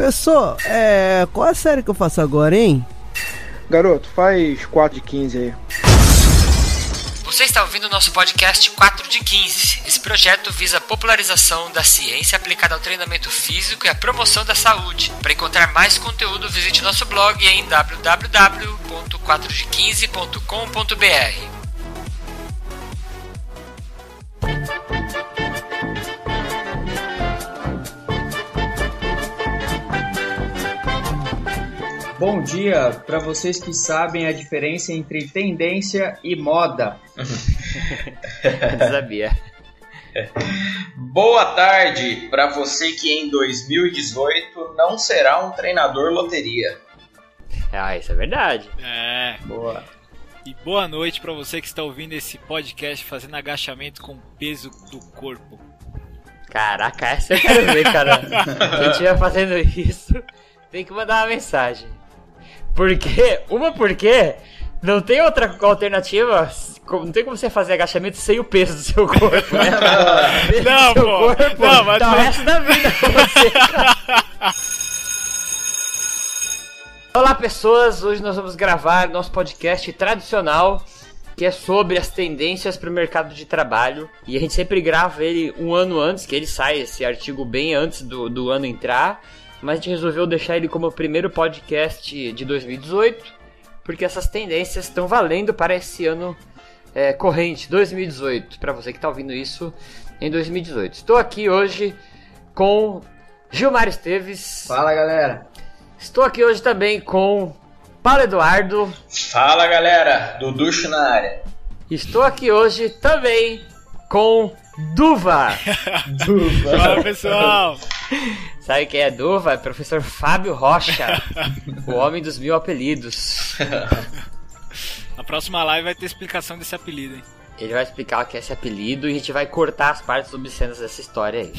Professor, é. Qual a série que eu faço agora, hein? Garoto, faz 4 de 15 aí. Você está ouvindo o nosso podcast 4 de 15. Esse projeto visa a popularização da ciência aplicada ao treinamento físico e à promoção da saúde. Para encontrar mais conteúdo, visite nosso blog em www.4de15.com.br. Bom dia para vocês que sabem a diferença entre tendência e moda. sabia. Boa tarde para você que em 2018 não será um treinador loteria. Ah, isso é verdade. É. Boa. E boa noite para você que está ouvindo esse podcast fazendo agachamento com o peso do corpo. Caraca, essa eu quero ver, cara. Quem estiver fazendo isso, tem que mandar uma mensagem. Porque, uma porque não tem outra alternativa, não tem como você fazer agachamento sem o peso do seu corpo, né? não, pô. corpo, não, mas tá o resto da vida com você. Olá, pessoas. Hoje nós vamos gravar nosso podcast tradicional que é sobre as tendências para o mercado de trabalho. E a gente sempre grava ele um ano antes, que ele sai esse artigo bem antes do, do ano entrar mas a gente resolveu deixar ele como o primeiro podcast de 2018, porque essas tendências estão valendo para esse ano é, corrente, 2018, para você que está ouvindo isso em 2018. Estou aqui hoje com Gilmar Esteves. Fala galera. Estou aqui hoje também com Paulo Eduardo. Fala galera, Duducho na área. Estou aqui hoje também com Duva. Duva. Fala pessoal. Sabe quem é Duva? É professor Fábio Rocha, o homem dos mil apelidos. Na próxima live vai ter explicação desse apelido, hein? Ele vai explicar o que é esse apelido e a gente vai cortar as partes obscenas dessa história aí.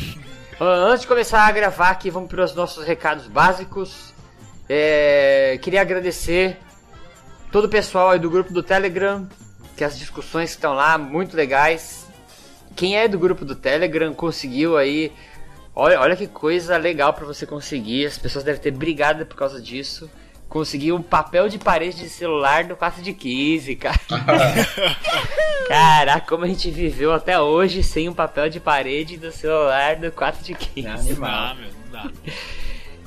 Antes de começar a gravar aqui, vamos para os nossos recados básicos. É, queria agradecer todo o pessoal aí do grupo do Telegram, que as discussões estão lá, muito legais. Quem é do grupo do Telegram conseguiu aí Olha, olha que coisa legal para você conseguir. As pessoas devem ter brigado por causa disso. Conseguir um papel de parede de celular do 4 de 15, cara. Caraca, como a gente viveu até hoje sem um papel de parede do celular do 4 de 15. Não, animal. meu, não dá.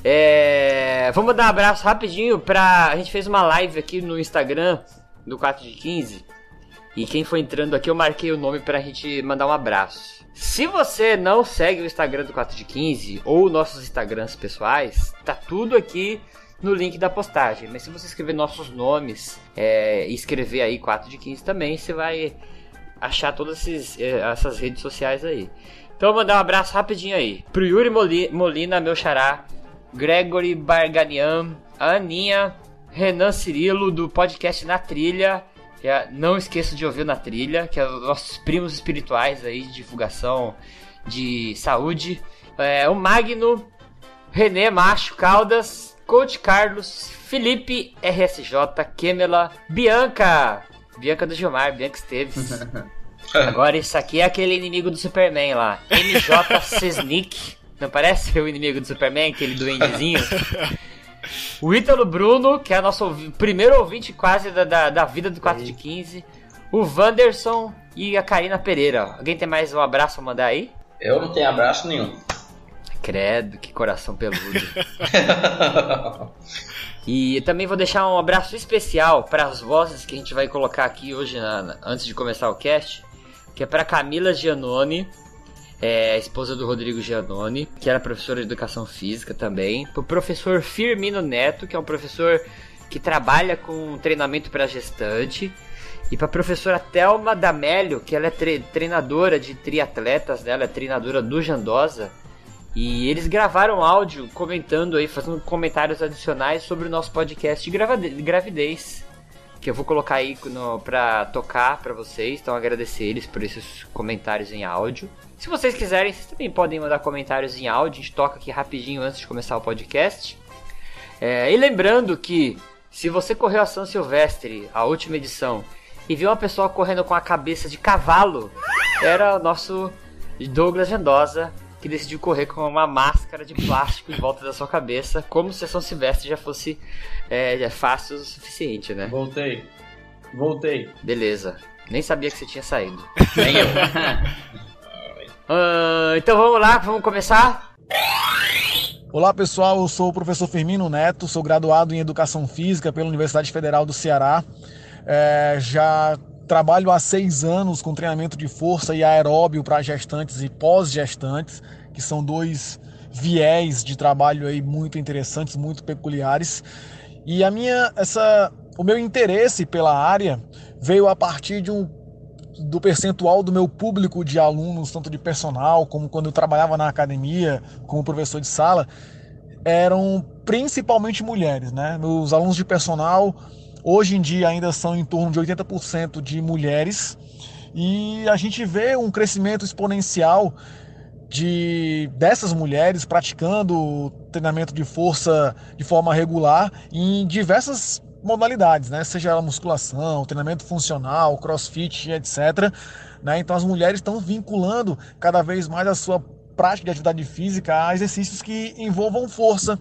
É, vamos dar um abraço rapidinho pra. A gente fez uma live aqui no Instagram do 4 de 15. E quem foi entrando aqui, eu marquei o nome pra gente mandar um abraço. Se você não segue o Instagram do 4 de 15 ou nossos Instagrams pessoais, tá tudo aqui no link da postagem. Mas se você escrever nossos nomes é, e escrever aí 4 de 15 também, você vai achar todas esses, é, essas redes sociais aí. Então vou mandar um abraço rapidinho aí. Pro Yuri Molina, meu xará, Gregory Barganian, Aninha, Renan Cirilo do podcast Na Trilha é, não esqueça de ouvir na trilha, que é os nossos primos espirituais aí de divulgação de saúde. É, o Magno, René Macho Caldas, Coach Carlos, Felipe RSJ, Kemela, Bianca, Bianca do Gilmar, Bianca Esteves. Agora isso aqui é aquele inimigo do Superman lá, MJ Sesnick. Não parece o inimigo do Superman, aquele duendezinho? O Ítalo Bruno, que é nosso primeiro ouvinte quase da, da, da vida do 4 de 15. O Wanderson e a Karina Pereira. Alguém tem mais um abraço a mandar aí? Eu não tenho abraço nenhum. Credo, que coração peludo. e também vou deixar um abraço especial para as vozes que a gente vai colocar aqui hoje, na, antes de começar o cast. Que é para Camila Giannone, é, esposa do Rodrigo Giannone, que era professora de educação física também. Pro professor Firmino Neto, que é um professor que trabalha com treinamento para gestante. E para a professora Thelma D'Amelio, que ela é tre treinadora de triatletas, né? ela é treinadora do Jandosa. E eles gravaram áudio comentando aí, fazendo comentários adicionais sobre o nosso podcast de gravidez. Que eu vou colocar aí pra tocar para vocês. Então agradecer eles por esses comentários em áudio. Se vocês quiserem, vocês também podem mandar comentários em áudio. A gente toca aqui rapidinho antes de começar o podcast. É, e lembrando que se você correu a São Silvestre, a última edição, e viu uma pessoa correndo com a cabeça de cavalo, era o nosso Douglas Gendosa, que decidiu correr com uma máscara de plástico em volta da sua cabeça, como se a São Silvestre já fosse é, fácil o suficiente, né? Voltei. Voltei. Beleza. Nem sabia que você tinha saído. Nem eu. Ah, então vamos lá, vamos começar? Olá pessoal, eu sou o professor Firmino Neto, sou graduado em Educação Física pela Universidade Federal do Ceará. É, já trabalho há seis anos com treinamento de força e aeróbio para gestantes e pós-gestantes, que são dois viés de trabalho aí muito interessantes, muito peculiares. E a minha, essa, o meu interesse pela área veio a partir de um do percentual do meu público de alunos, tanto de personal como quando eu trabalhava na academia como professor de sala, eram principalmente mulheres, né? Meus alunos de personal hoje em dia ainda são em torno de 80% de mulheres e a gente vê um crescimento exponencial de dessas mulheres praticando treinamento de força de forma regular em diversas modalidades, né? Seja ela musculação, treinamento funcional, crossfit, etc. Né? Então as mulheres estão vinculando cada vez mais a sua prática de atividade física a exercícios que envolvam força.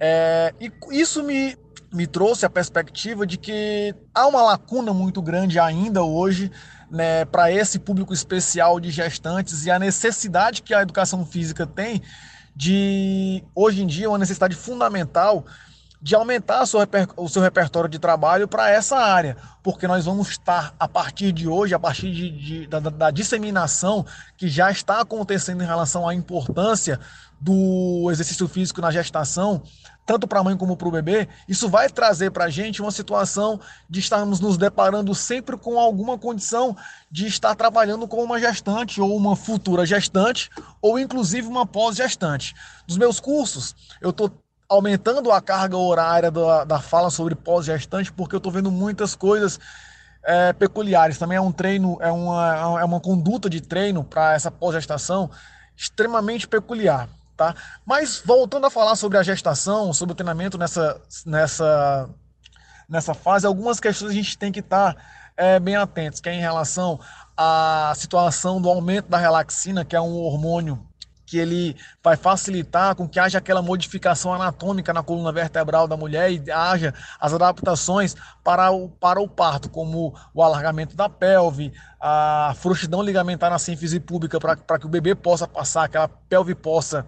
É, e isso me, me trouxe a perspectiva de que há uma lacuna muito grande ainda hoje né, para esse público especial de gestantes e a necessidade que a educação física tem de, hoje em dia, uma necessidade fundamental de aumentar o seu repertório de trabalho para essa área, porque nós vamos estar, a partir de hoje, a partir de, de, da, da, disseminação que já está acontecendo em relação à importância do exercício físico na gestação, tanto para a mãe como para o bebê, isso vai trazer para a gente uma situação de estarmos nos deparando sempre com alguma condição de estar trabalhando com uma gestante ou uma futura gestante, ou inclusive uma pós-gestante. Nos meus cursos, eu estou aumentando a carga horária da, da fala sobre pós-gestante, porque eu estou vendo muitas coisas é, peculiares. Também é um treino, é uma, é uma conduta de treino para essa pós-gestação extremamente peculiar. Tá? Mas voltando a falar sobre a gestação, sobre o treinamento nessa, nessa, nessa fase, algumas questões a gente tem que estar tá, é, bem atentos, que é em relação à situação do aumento da relaxina, que é um hormônio que ele vai facilitar com que haja aquela modificação anatômica na coluna vertebral da mulher e haja as adaptações para o, para o parto, como o alargamento da pelve, a frouxidão ligamentar na sínfise pública para que o bebê possa passar, que a pelve possa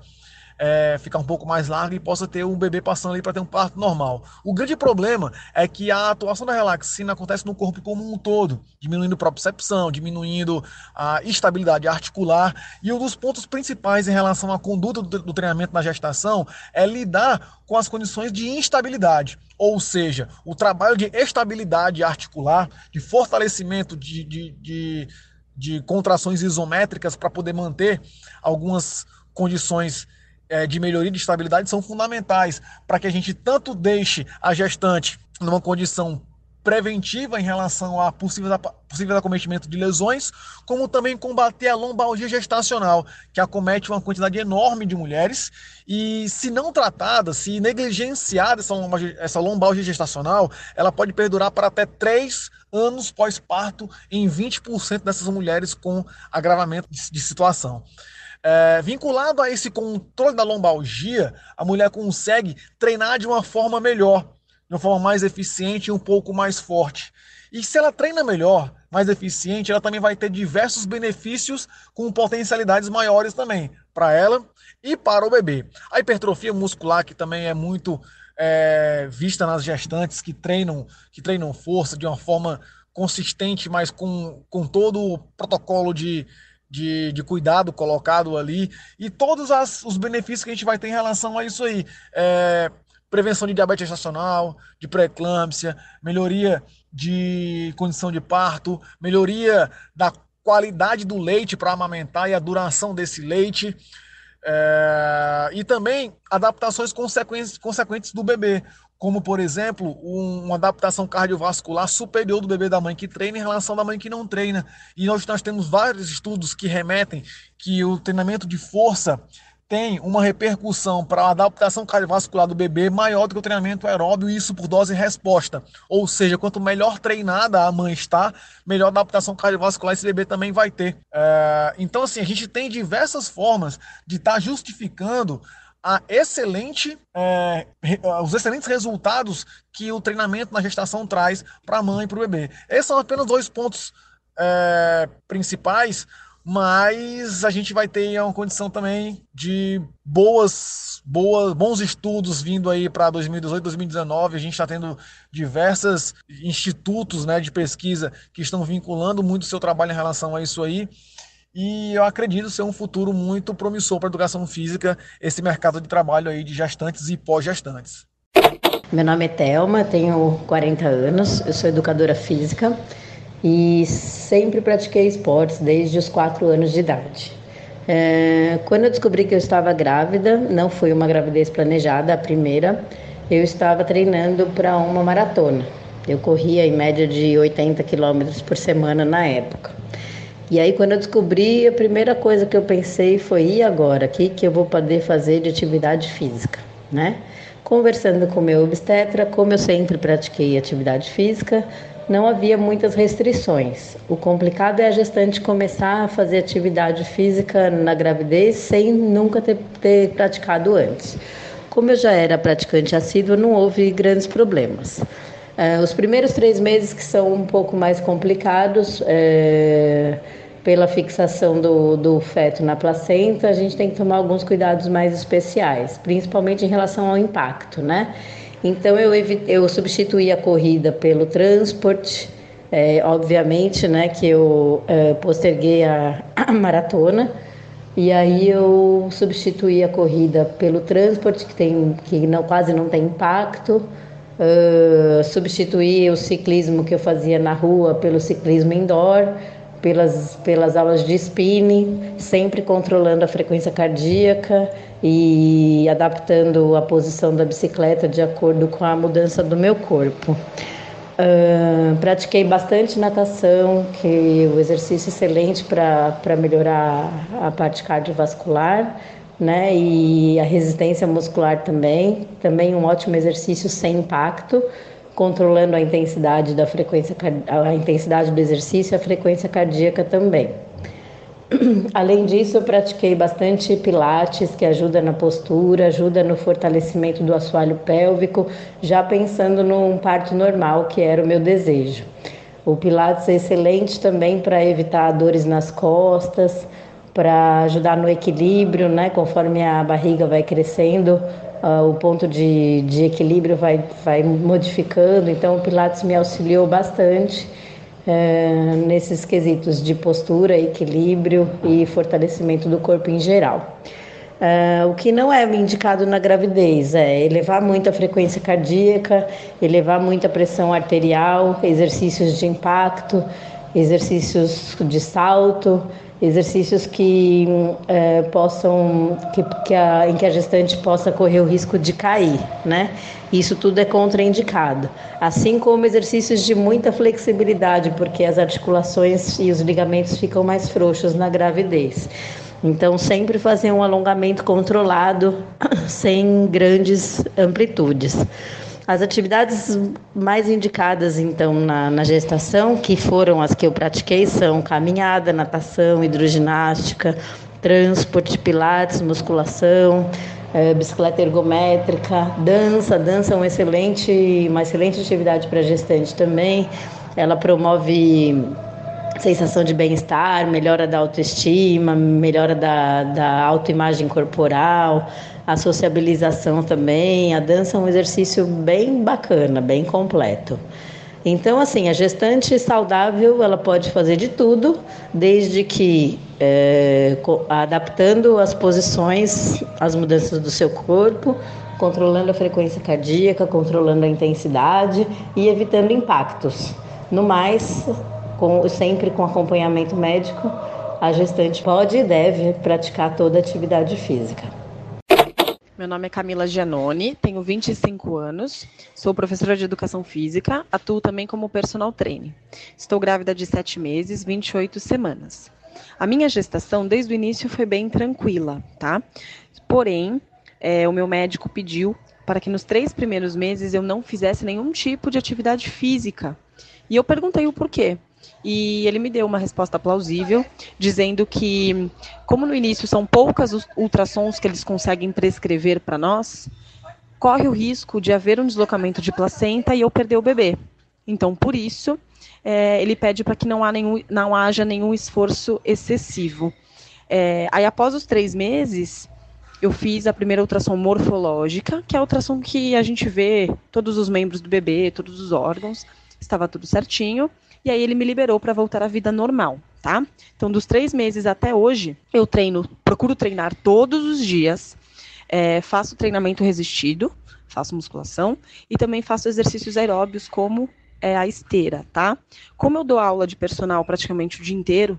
é, ficar um pouco mais larga e possa ter um bebê passando ali para ter um parto normal. O grande problema é que a atuação da relaxina acontece no corpo como um todo, diminuindo a propriocepção, diminuindo a estabilidade articular. E um dos pontos principais em relação à conduta do, do treinamento na gestação é lidar com as condições de instabilidade. Ou seja, o trabalho de estabilidade articular, de fortalecimento de, de, de, de contrações isométricas para poder manter algumas condições é, de melhoria de estabilidade são fundamentais para que a gente tanto deixe a gestante numa condição preventiva em relação a possível, possível acometimento de lesões, como também combater a lombalgia gestacional, que acomete uma quantidade enorme de mulheres e, se não tratada, se negligenciada essa lombalgia, essa lombalgia gestacional, ela pode perdurar para até 3 anos pós-parto em 20% dessas mulheres com agravamento de, de situação. É, vinculado a esse controle da lombalgia, a mulher consegue treinar de uma forma melhor, de uma forma mais eficiente e um pouco mais forte. E se ela treina melhor, mais eficiente, ela também vai ter diversos benefícios com potencialidades maiores também para ela e para o bebê. A hipertrofia muscular, que também é muito é, vista nas gestantes que treinam, que treinam força de uma forma consistente, mas com, com todo o protocolo de, de, de cuidado colocado ali e todos as, os benefícios que a gente vai ter em relação a isso aí. É, prevenção de diabetes gestacional, de pré-eclâmpsia, melhoria de condição de parto, melhoria da qualidade do leite para amamentar e a duração desse leite. É, e também adaptações consequentes, consequentes do bebê como por exemplo um, uma adaptação cardiovascular superior do bebê da mãe que treina em relação da mãe que não treina. E nós, nós temos vários estudos que remetem que o treinamento de força tem uma repercussão para a adaptação cardiovascular do bebê maior do que o treinamento aeróbio, e isso por dose resposta. Ou seja, quanto melhor treinada a mãe está, melhor adaptação cardiovascular esse bebê também vai ter. É, então, assim, a gente tem diversas formas de estar tá justificando a excelente, é, os excelentes resultados que o treinamento na gestação traz para a mãe e para o bebê. Esses são apenas dois pontos é, principais, mas a gente vai ter uma condição também de boas, boas, bons estudos vindo aí para 2018, 2019. A gente está tendo diversos institutos né, de pesquisa que estão vinculando muito o seu trabalho em relação a isso aí. E eu acredito ser um futuro muito promissor para a educação física, esse mercado de trabalho aí de gestantes e pós-gestantes. Meu nome é Thelma, tenho 40 anos, eu sou educadora física e sempre pratiquei esportes desde os 4 anos de idade. É, quando eu descobri que eu estava grávida, não foi uma gravidez planejada, a primeira, eu estava treinando para uma maratona. Eu corria em média de 80 quilômetros por semana na época. E aí, quando eu descobri, a primeira coisa que eu pensei foi: e agora? O que, que eu vou poder fazer de atividade física? Né? Conversando com meu obstetra, como eu sempre pratiquei atividade física, não havia muitas restrições. O complicado é a gestante começar a fazer atividade física na gravidez sem nunca ter, ter praticado antes. Como eu já era praticante assídua, não houve grandes problemas. É, os primeiros três meses que são um pouco mais complicados, é, pela fixação do, do feto na placenta, a gente tem que tomar alguns cuidados mais especiais, principalmente em relação ao impacto, né? Então eu, eu substituí a corrida pelo transporte, é, obviamente, né, que eu é, posterguei a, a maratona, e aí eu substituí a corrida pelo transporte, que, tem, que não, quase não tem impacto, uh, substituir o ciclismo que eu fazia na rua pelo ciclismo indoor, pelas, pelas aulas de spinning, sempre controlando a frequência cardíaca e adaptando a posição da bicicleta de acordo com a mudança do meu corpo. Uh, pratiquei bastante natação, que é um exercício excelente para melhorar a parte cardiovascular né? E a resistência muscular também, também um ótimo exercício sem impacto, controlando a intensidade da frequência, a intensidade do exercício, a frequência cardíaca também. Além disso, eu pratiquei bastante pilates, que ajuda na postura, ajuda no fortalecimento do assoalho pélvico, já pensando num parto normal, que era o meu desejo. O pilates é excelente também para evitar dores nas costas, para ajudar no equilíbrio, né? Conforme a barriga vai crescendo, uh, o ponto de, de equilíbrio vai, vai modificando. Então, o Pilates me auxiliou bastante uh, nesses quesitos de postura, equilíbrio e fortalecimento do corpo em geral. Uh, o que não é indicado na gravidez é elevar muito a frequência cardíaca, elevar muito a pressão arterial, exercícios de impacto, exercícios de salto, exercícios que é, possam que, que a, em que a gestante possa correr o risco de cair, né? Isso tudo é contraindicado, assim como exercícios de muita flexibilidade, porque as articulações e os ligamentos ficam mais frouxos na gravidez. Então, sempre fazer um alongamento controlado, sem grandes amplitudes. As atividades mais indicadas, então, na, na, gestação, que foram as que eu pratiquei, são caminhada, natação, hidroginástica, transporte, pilates, musculação, é, bicicleta ergométrica, dança. Dança é um excelente, uma excelente atividade para gestante também. Ela promove sensação de bem-estar, melhora da autoestima, melhora da, da autoimagem corporal, a sociabilização também. A dança é um exercício bem bacana, bem completo. Então, assim, a gestante saudável ela pode fazer de tudo, desde que é, adaptando as posições às mudanças do seu corpo, controlando a frequência cardíaca, controlando a intensidade e evitando impactos. No mais, com, sempre com acompanhamento médico, a gestante pode e deve praticar toda a atividade física. Meu nome é Camila Giannone, tenho 25 anos, sou professora de educação física, atuo também como personal trainer. Estou grávida de 7 meses, 28 semanas. A minha gestação, desde o início, foi bem tranquila, tá? Porém, é, o meu médico pediu para que nos três primeiros meses eu não fizesse nenhum tipo de atividade física. E eu perguntei o porquê. E ele me deu uma resposta plausível, dizendo que, como no início são poucas ultrassons que eles conseguem prescrever para nós, corre o risco de haver um deslocamento de placenta e eu perder o bebê. Então, por isso, é, ele pede para que não, há nenhum, não haja nenhum esforço excessivo. É, aí, após os três meses, eu fiz a primeira ultrassom morfológica, que é a ultrassom que a gente vê todos os membros do bebê, todos os órgãos, estava tudo certinho. E aí ele me liberou para voltar à vida normal, tá? Então, dos três meses até hoje, eu treino, procuro treinar todos os dias, é, faço treinamento resistido, faço musculação e também faço exercícios aeróbios como é, a esteira, tá? Como eu dou aula de personal praticamente o dia inteiro,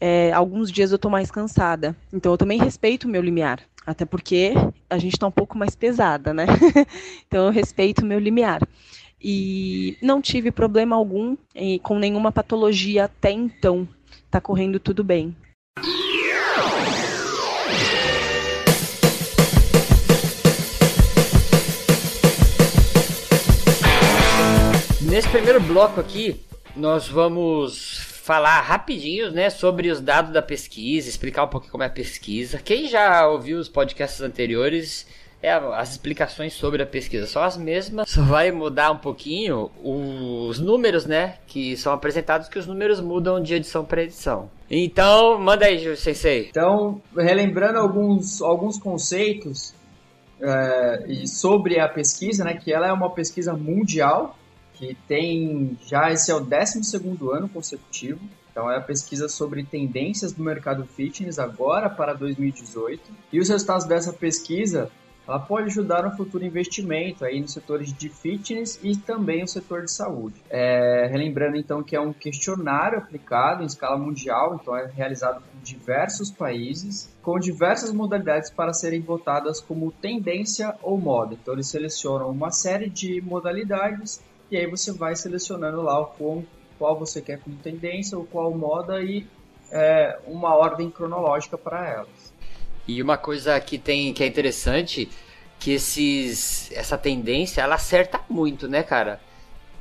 é, alguns dias eu tô mais cansada. Então eu também respeito o meu limiar. Até porque a gente está um pouco mais pesada, né? então eu respeito o meu limiar. E não tive problema algum com nenhuma patologia até então. Tá correndo tudo bem. Nesse primeiro bloco aqui, nós vamos falar rapidinho, né, sobre os dados da pesquisa, explicar um pouquinho como é a pesquisa. Quem já ouviu os podcasts anteriores, é, as explicações sobre a pesquisa são as mesmas, só vai mudar um pouquinho os números, né, que são apresentados, que os números mudam de edição para edição. Então, manda aí, Sensei. Então, relembrando alguns, alguns conceitos é, sobre a pesquisa, né, que ela é uma pesquisa mundial, que tem já esse é o 12 ano consecutivo. Então é a pesquisa sobre tendências do mercado fitness agora para 2018. E os resultados dessa pesquisa ela pode ajudar no futuro investimento aí nos setores de fitness e também no setor de saúde. É, relembrando então que é um questionário aplicado em escala mundial, então é realizado por diversos países, com diversas modalidades para serem votadas como tendência ou moda. Então eles selecionam uma série de modalidades e aí você vai selecionando lá o qual, qual você quer como tendência, o qual moda e é, uma ordem cronológica para elas. E uma coisa que tem que é interessante que esses essa tendência ela acerta muito, né, cara?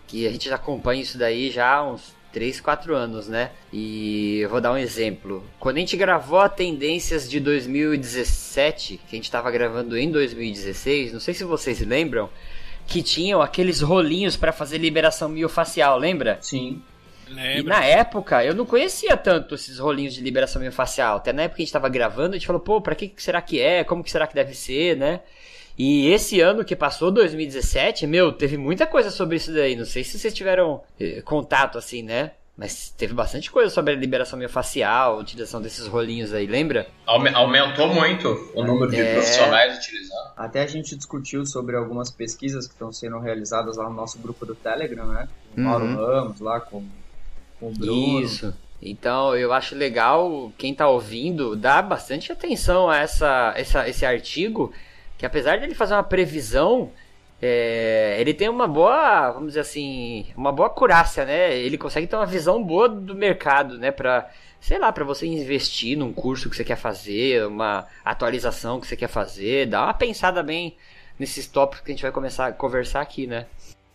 Que a gente já acompanha isso daí já há uns 3, 4 anos, né? E eu vou dar um exemplo. Quando a gente gravou a Tendências de 2017, que a gente estava gravando em 2016, não sei se vocês lembram, que tinham aqueles rolinhos para fazer liberação miofacial, lembra? Sim. Lembra. E na época, eu não conhecia tanto esses rolinhos de liberação miofacial. Até na época que a gente tava gravando, a gente falou, pô, pra que será que é? Como que será que deve ser, né? E esse ano que passou, 2017, meu, teve muita coisa sobre isso daí. Não sei se vocês tiveram eh, contato assim, né? Mas teve bastante coisa sobre a liberação miofascial, a utilização desses rolinhos aí, lembra? Aumentou muito o número de é... profissionais utilizando. Até a gente discutiu sobre algumas pesquisas que estão sendo realizadas lá no nosso grupo do Telegram, né? Com o Mauro uhum. Ramos lá, com, com o Bruno. Isso. Então, eu acho legal quem está ouvindo dar bastante atenção a essa, essa, esse artigo, que apesar de ele fazer uma previsão, é, ele tem uma boa, vamos dizer assim, uma boa curácia, né? Ele consegue ter uma visão boa do mercado, né? Pra, sei lá, para você investir num curso que você quer fazer, uma atualização que você quer fazer, dá uma pensada bem nesses tópicos que a gente vai começar a conversar aqui, né?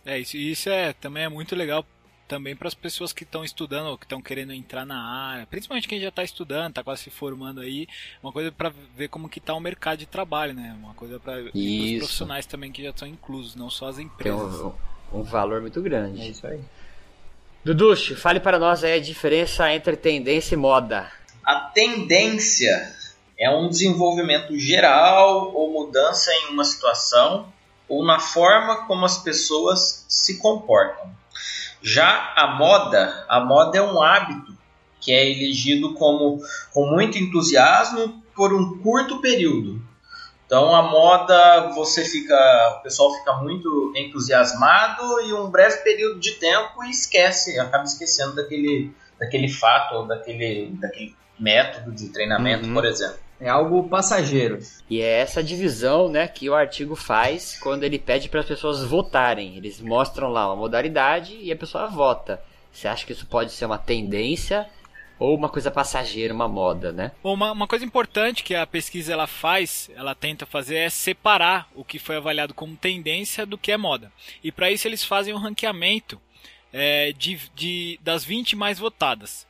É, isso, isso é, também é muito legal também para as pessoas que estão estudando ou que estão querendo entrar na área, principalmente quem já está estudando, está quase se formando aí, uma coisa para ver como que está o mercado de trabalho, né? Uma coisa para os profissionais também que já estão inclusos, não só as empresas. Tem um, um valor muito grande. É isso aí. Duducho, fale para nós aí a diferença entre tendência e moda. A tendência é um desenvolvimento geral ou mudança em uma situação ou na forma como as pessoas se comportam. Já a moda, a moda é um hábito que é elegido como com muito entusiasmo por um curto período. Então a moda você fica, o pessoal fica muito entusiasmado e um breve período de tempo e esquece, acaba esquecendo daquele, daquele fato ou daquele, daquele método de treinamento, uhum. por exemplo. É algo passageiro. E é essa divisão, né, que o artigo faz quando ele pede para as pessoas votarem. Eles mostram lá uma modalidade e a pessoa vota. Você acha que isso pode ser uma tendência ou uma coisa passageira, uma moda, né? Bom, uma, uma coisa importante que a pesquisa ela faz, ela tenta fazer é separar o que foi avaliado como tendência do que é moda. E para isso eles fazem um ranqueamento é, de, de, das 20 mais votadas.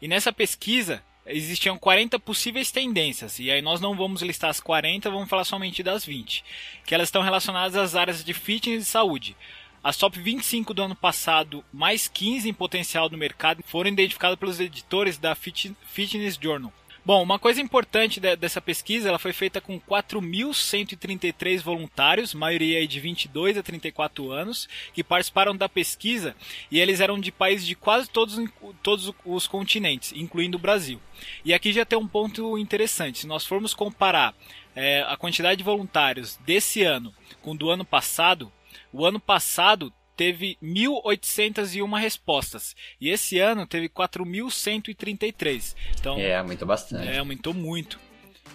E nessa pesquisa existiam 40 possíveis tendências, e aí nós não vamos listar as 40, vamos falar somente das 20, que elas estão relacionadas às áreas de fitness e saúde. As top 25 do ano passado, mais 15 em potencial no mercado, foram identificadas pelos editores da Fitness Journal. Bom, uma coisa importante dessa pesquisa, ela foi feita com 4.133 voluntários, maioria de 22 a 34 anos, que participaram da pesquisa e eles eram de países de quase todos, todos os continentes, incluindo o Brasil. E aqui já tem um ponto interessante. Se nós formos comparar é, a quantidade de voluntários desse ano com do ano passado, o ano passado teve 1.801 respostas e esse ano teve 4.133. Então é aumentou bastante. É aumentou muito.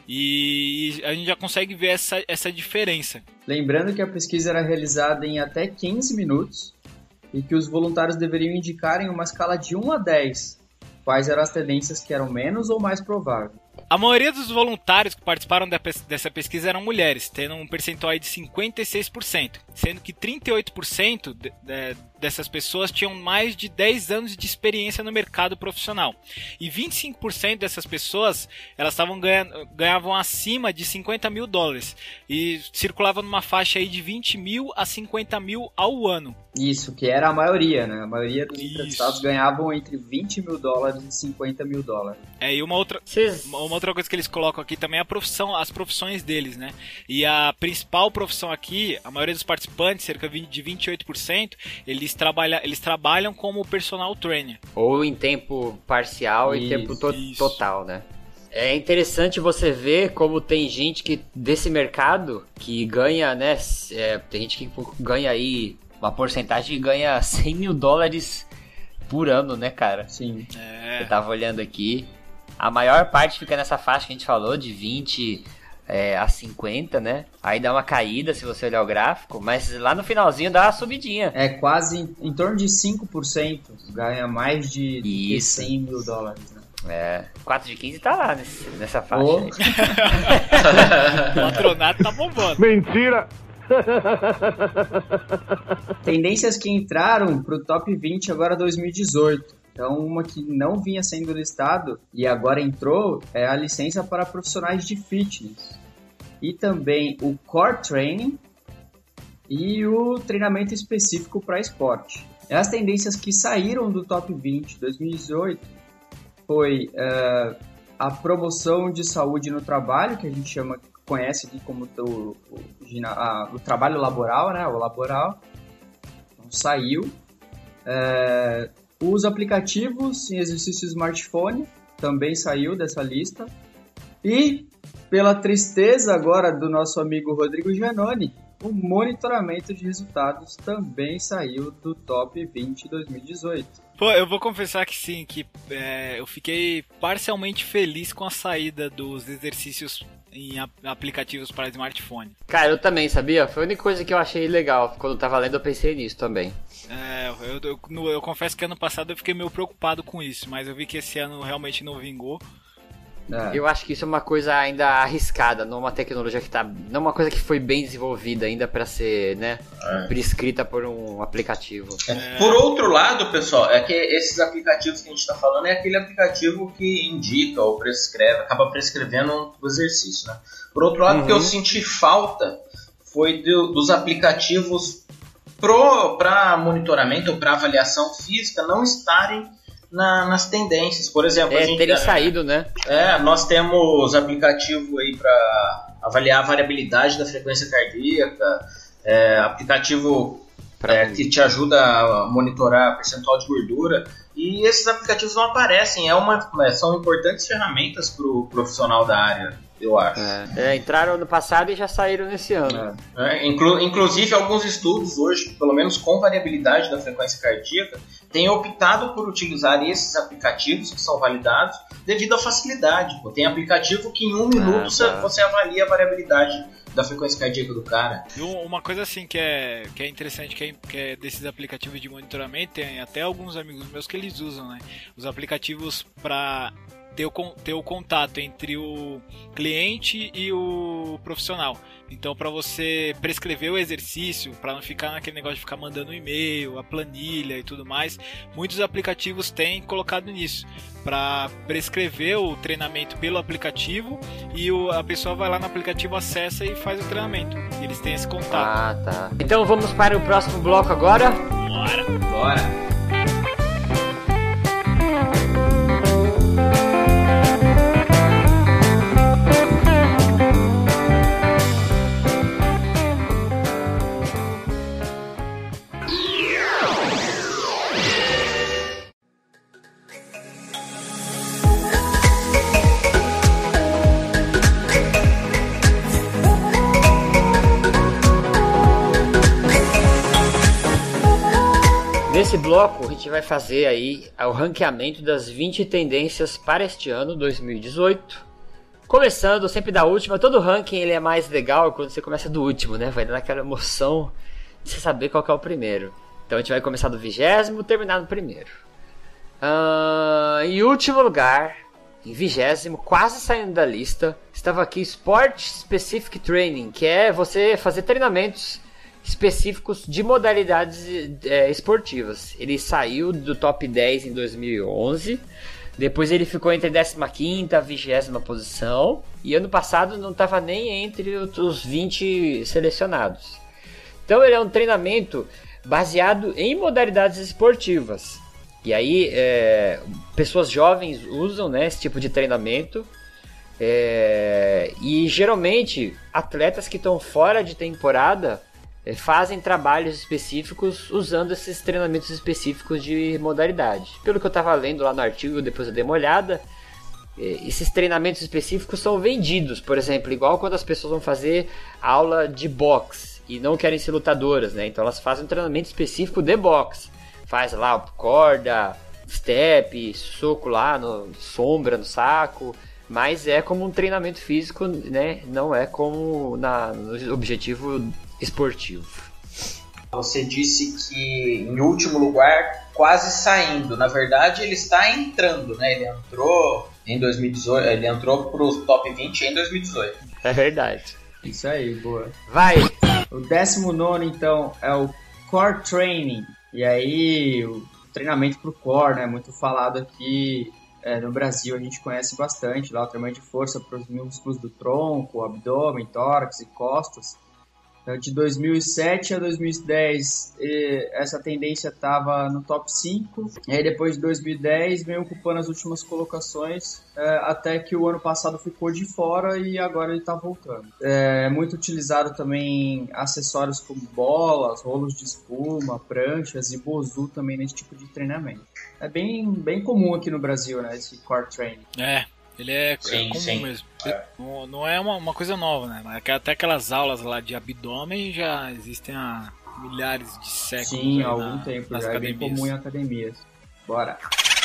E a gente já consegue ver essa, essa diferença. Lembrando que a pesquisa era realizada em até 15 minutos e que os voluntários deveriam indicar em uma escala de 1 a 10 quais eram as tendências que eram menos ou mais prováveis. A maioria dos voluntários que participaram dessa pesquisa eram mulheres, tendo um percentual de 56%, sendo que 38% de, de, dessas pessoas tinham mais de 10 anos de experiência no mercado profissional. E 25% dessas pessoas elas estavam ganhando, ganhavam acima de 50 mil dólares e circulavam numa faixa aí de 20 mil a 50 mil ao ano. Isso, que era a maioria, né? A maioria dos entrevistados ganhavam entre 20 mil dólares e 50 mil dólares. É, e uma outra. Uma outra coisa que eles colocam aqui também é a profissão, as profissões deles, né? E a principal profissão aqui, a maioria dos participantes, cerca de 28%, eles, trabalha, eles trabalham como personal trainer. Ou em tempo parcial e tempo to isso. total, né? É interessante você ver como tem gente que desse mercado que ganha, né? É, tem gente que ganha aí uma porcentagem que ganha 100 mil dólares por ano, né, cara? Sim. É. Eu tava olhando aqui. A maior parte fica nessa faixa que a gente falou, de 20 é, a 50, né? Aí dá uma caída se você olhar o gráfico, mas lá no finalzinho dá uma subidinha. É quase em, em torno de 5%, ganha mais de, de 100 mil dólares, né? É, 4 de 15 tá lá nesse, nessa faixa. Oh. o patronato tá bombando. Mentira! Tendências que entraram pro top 20 agora 2018. Então, uma que não vinha sendo listado e agora entrou é a licença para profissionais de fitness. E também o core training e o treinamento específico para esporte. As tendências que saíram do top 20 2018 foi uh, a promoção de saúde no trabalho, que a gente chama, conhece aqui como o, o, o trabalho laboral, né, o laboral. Então, saiu. Uh, os aplicativos em exercício smartphone também saiu dessa lista. E, pela tristeza agora do nosso amigo Rodrigo Giannoni, o monitoramento de resultados também saiu do top 20 2018. Pô, eu vou confessar que sim, que é, eu fiquei parcialmente feliz com a saída dos exercícios em aplicativos para smartphone. Cara, eu também, sabia? Foi a única coisa que eu achei legal. Quando eu tava lendo, eu pensei nisso também. É, eu, eu, eu, confesso que ano passado eu fiquei meio preocupado com isso, mas eu vi que esse ano realmente não vingou. É. Eu acho que isso é uma coisa ainda arriscada, não uma tecnologia que tá. Não uma coisa que foi bem desenvolvida ainda para ser, né? É. Prescrita por um aplicativo. É. Por outro lado, pessoal, é que esses aplicativos que a gente está falando é aquele aplicativo que indica ou prescreve, acaba prescrevendo o exercício, né? Por outro lado, o que eu uhum. senti falta foi do, dos aplicativos para monitoramento ou para avaliação física não estarem na, nas tendências. Por exemplo, é, a gente, terem saído, né? É, nós temos aplicativo aí para avaliar a variabilidade da frequência cardíaca, é, aplicativo é, que te ajuda a monitorar percentual de gordura. E esses aplicativos não aparecem, é uma, é, são importantes ferramentas para o profissional da área eu acho. É, entraram no passado e já saíram nesse ano. É, inclu inclusive, alguns estudos hoje, pelo menos com variabilidade da frequência cardíaca, têm optado por utilizar esses aplicativos que são validados devido à facilidade. Pô. Tem aplicativo que em um minuto Ah, tá. você avalia a variabilidade da frequência cardíaca do cara. E um- uma coisa assim que é, que é interessante, que é, que é desses aplicativos de monitoramento, tem até alguns amigos meus que eles usam, né? Os aplicativos para ter o, ter o contato entre o cliente e o profissional. Então, para você prescrever o exercício, para não ficar naquele negócio de ficar mandando um e-mail, a planilha e tudo mais, muitos aplicativos têm colocado nisso para prescrever o treinamento pelo aplicativo e o- a pessoa vai lá no aplicativo, acessa e faz o treinamento. Eles têm esse contato. Ah, tá. Então vamos para o próximo bloco agora. Bora! Bora! Nesse bloco, a gente vai fazer aí o ranqueamento das 20 tendências para este ano, 2018. Começando sempre da última, todo ranking ele é mais legal quando você começa do último, né? Vai dando aquela emoção de você saber qual é o primeiro. Então a gente vai começar do vigésimo, terminar no primeiro. Ah, em último lugar, em vigésimo, quase saindo da lista, estava aqui Sport Specific Training, que é você fazer treinamentos específicos de modalidades é, esportivas. Ele saiu do top 10 em 2011, depois ele ficou entre 15ª e 20 posição, e ano passado não estava nem entre os 20 selecionados. Então ele é um treinamento baseado em modalidades esportivas. E aí é, pessoas jovens usam né, esse tipo de treinamento. É, e geralmente atletas que estão fora de temporada é, fazem trabalhos específicos usando esses treinamentos específicos de modalidade. Pelo que eu estava lendo lá no artigo, depois eu dei uma olhada, é, esses treinamentos específicos são vendidos, por exemplo, igual quando as pessoas vão fazer aula de boxe e não querem ser lutadoras, né? Então elas fazem um treinamento específico de boxe. Faz lá corda, step, soco lá, no, sombra no saco, mas é como um treinamento físico, né? Não é como na, no objetivo esportivo. Você disse que em último lugar, quase saindo. Na verdade, ele está entrando, né? Ele entrou em 2018, ele entrou para os top 20 em 2018. É verdade. Isso aí, boa. Vai! O 19, então, é o Core Training. E aí, o treinamento pro core, né? Muito falado aqui é, no Brasil, a gente conhece bastante lá o treinamento de força para os músculos do tronco, abdômen, tórax e costas. Então, de 2007 a 2010, eh, essa tendência estava no top 5. E aí, depois de 2010, vem ocupando as últimas colocações, eh, até que o ano passado ficou de fora e agora ele está voltando. É muito utilizado também acessórios como bolas, rolos de espuma, pranchas e bozu também nesse tipo de treinamento. É bem, bem comum aqui no Brasil, né, esse core training. É, ele é, é Sim, comum sim. mesmo. Não, não é uma, uma coisa nova, né? Mas até aquelas aulas lá de abdômen já existem há milhares de séculos. Sim, há algum na- tempo, nas já é bem academias. comum em academias. Bora.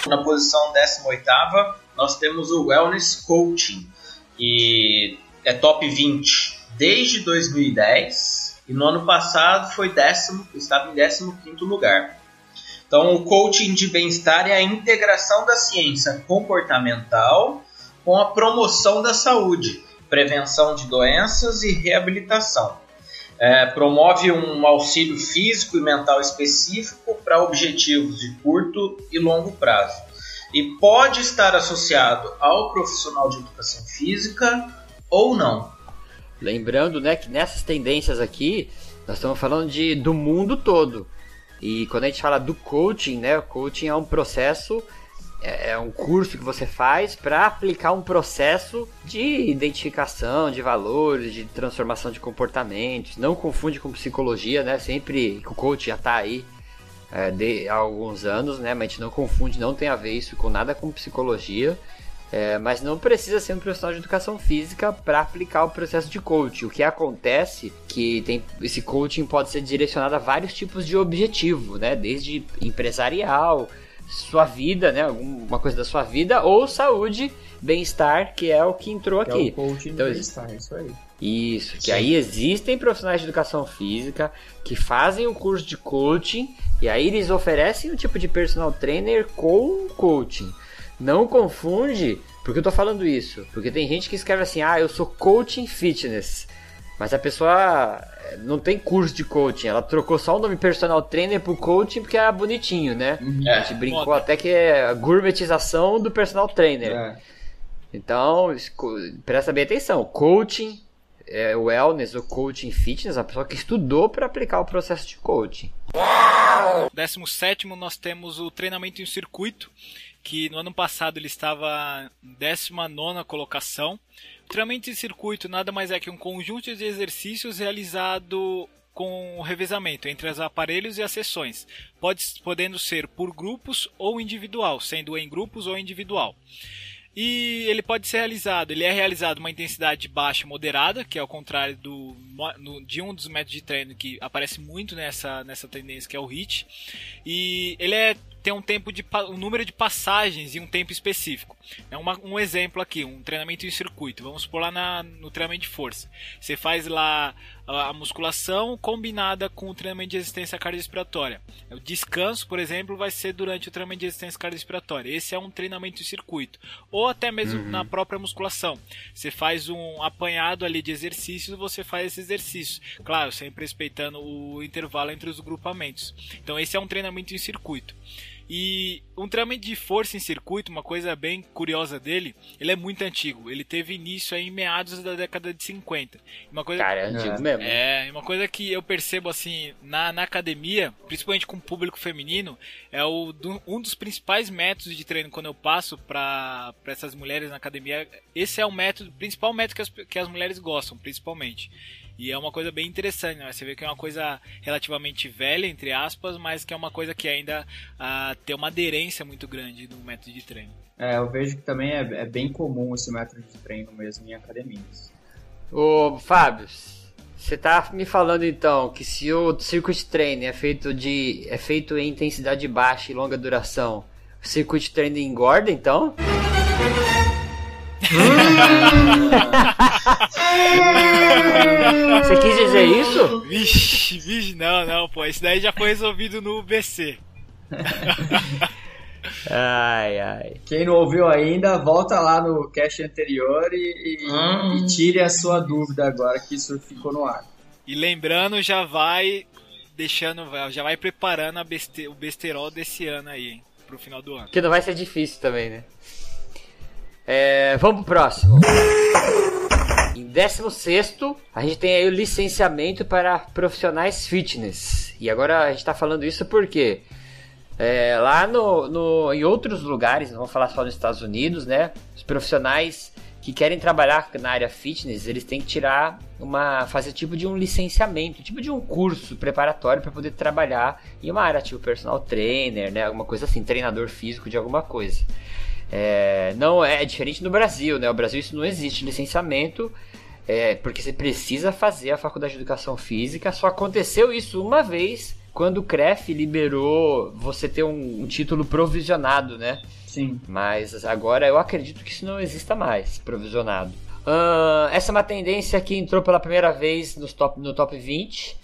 Na posição 18ª, nós temos o Wellness Coaching, que é top 20 desde 2010 e no ano passado foi décimo, estava em 15º lugar. Então, o coaching de bem-estar é a integração da ciência comportamental com a promoção da saúde, prevenção de doenças e reabilitação. É, promove um auxílio físico e mental específico para objetivos de curto e longo prazo. E pode estar associado ao profissional de educação física ou não. Lembrando, né, que nessas tendências aqui, nós estamos falando de, do mundo todo. E quando a gente fala do coaching, né, o coaching é um processo, é, é um curso que você faz para aplicar um processo de identificação de valores, de transformação de comportamentos. Não confunde com psicologia, né? Sempre o coaching já está aí é, de, há alguns anos, né? Mas a gente não confunde, não tem a ver isso com nada com psicologia. É, mas não precisa ser um profissional de educação física para aplicar o processo de coaching. O que acontece que tem esse coaching pode ser direcionado a vários tipos de objetivo, né? Desde empresarial, sua vida, né? Alguma coisa da sua vida ou saúde, bem-estar, que é o que entrou Que aqui. É o coaching Então, bem-estar, é isso aí. Isso, que aí existem profissionais de educação física que fazem o curso de coaching e aí eles oferecem um tipo de personal trainer com coaching. Não confunde, porque eu tô falando isso, porque tem gente que escreve assim: "Ah, eu sou coaching fitness". Mas a pessoa eh, não tem curso de coaching, ela trocou só o nome personal trainer por coaching porque era bonitinho, né? A gente brincou Moda. até que é a gourmetização do personal trainer. É. Então, presta bem atenção. Coaching, é, wellness ou coaching fitness, a pessoa que estudou para aplicar o processo de coaching. 17 nós temos o treinamento em circuito, que no ano passado ele estava em 19 colocação. Treinamento em circuito nada mais é que um conjunto de exercícios realizado com revezamento entre os aparelhos e as sessões, pode, podendo ser por grupos ou individual, sendo em grupos ou individual. E ele pode ser realizado, ele é realizado uma intensidade baixa moderada, que é ao contrário do, no- de um dos métodos de treino que aparece muito nessa, nessa tendência, que é o HIIT. E ele é, tem um tempo de um número de passagens e um tempo específico. É uma- um exemplo aqui, um treinamento em circuito. Vamos supor lá na, no treinamento de força. Você faz lá a, a musculação combinada com o treinamento de resistência cardiorrespiratória. O descanso, por exemplo, vai ser durante o treinamento de resistência cardiorrespiratória. Esse é um treinamento em circuito. Ou até mesmo na própria musculação. Você faz um apanhado ali de exercícios, você faz esse exercício. Claro, sempre respeitando o intervalo entre os grupamentos. Então esse é um treinamento em circuito. E um treinamento de força em circuito, uma coisa bem curiosa dele, ele é muito antigo. Ele teve início aí em meados da década de 50. Uma coisa Cara, é antigo mesmo. é, uma coisa que eu percebo assim na, na academia, principalmente com o público feminino, é o, do- um dos principais métodos de treino quando eu passo para essas mulheres na academia. Esse é o método, principal método que as, que as mulheres gostam, principalmente. E é uma coisa bem interessante, né? Você vê que é uma coisa relativamente velha, entre aspas, mas que é uma coisa que ainda ah, tem uma aderência muito grande no método de treino. É, eu vejo que também é, é bem comum esse método de treino mesmo em academias. Ô, Fábio, você tá me falando então que se o circuit training é feito de é feito em intensidade baixa e longa duração, o circuit training engorda então? Você quis dizer isso? Vixe, vixe, não, não, pô, esse daí já foi resolvido no BC. Ai, ai. Quem não ouviu ainda, volta lá no cast anterior e, e- Hum. e tire a sua dúvida agora que isso ficou no ar. E lembrando, já vai deixando, já vai preparando a beste, o besterol desse ano aí, hein, pro final do ano. Que não vai ser difícil também, né? É, vamos pro próximo. Em 16, a gente tem aí o licenciamento para profissionais fitness. E agora a gente tá falando isso porque é, lá no, no- em outros lugares, não vou falar só nos Estados Unidos, né? Os profissionais que querem trabalhar na área fitness, eles têm que tirar uma. fazer tipo de um licenciamento, tipo de um curso preparatório para poder trabalhar em uma área, tipo personal trainer, né? Alguma coisa assim, treinador físico de alguma coisa. É, não é diferente no Brasil, né? No Brasil isso não existe licenciamento, é, porque você precisa fazer a faculdade de educação física. Só aconteceu isso uma vez quando o CREF liberou você ter um, um título provisionado, né? Sim. Mas agora eu acredito que isso não exista mais, provisionado. Ahn, essa é uma tendência que entrou pela primeira vez nos top, no top 20.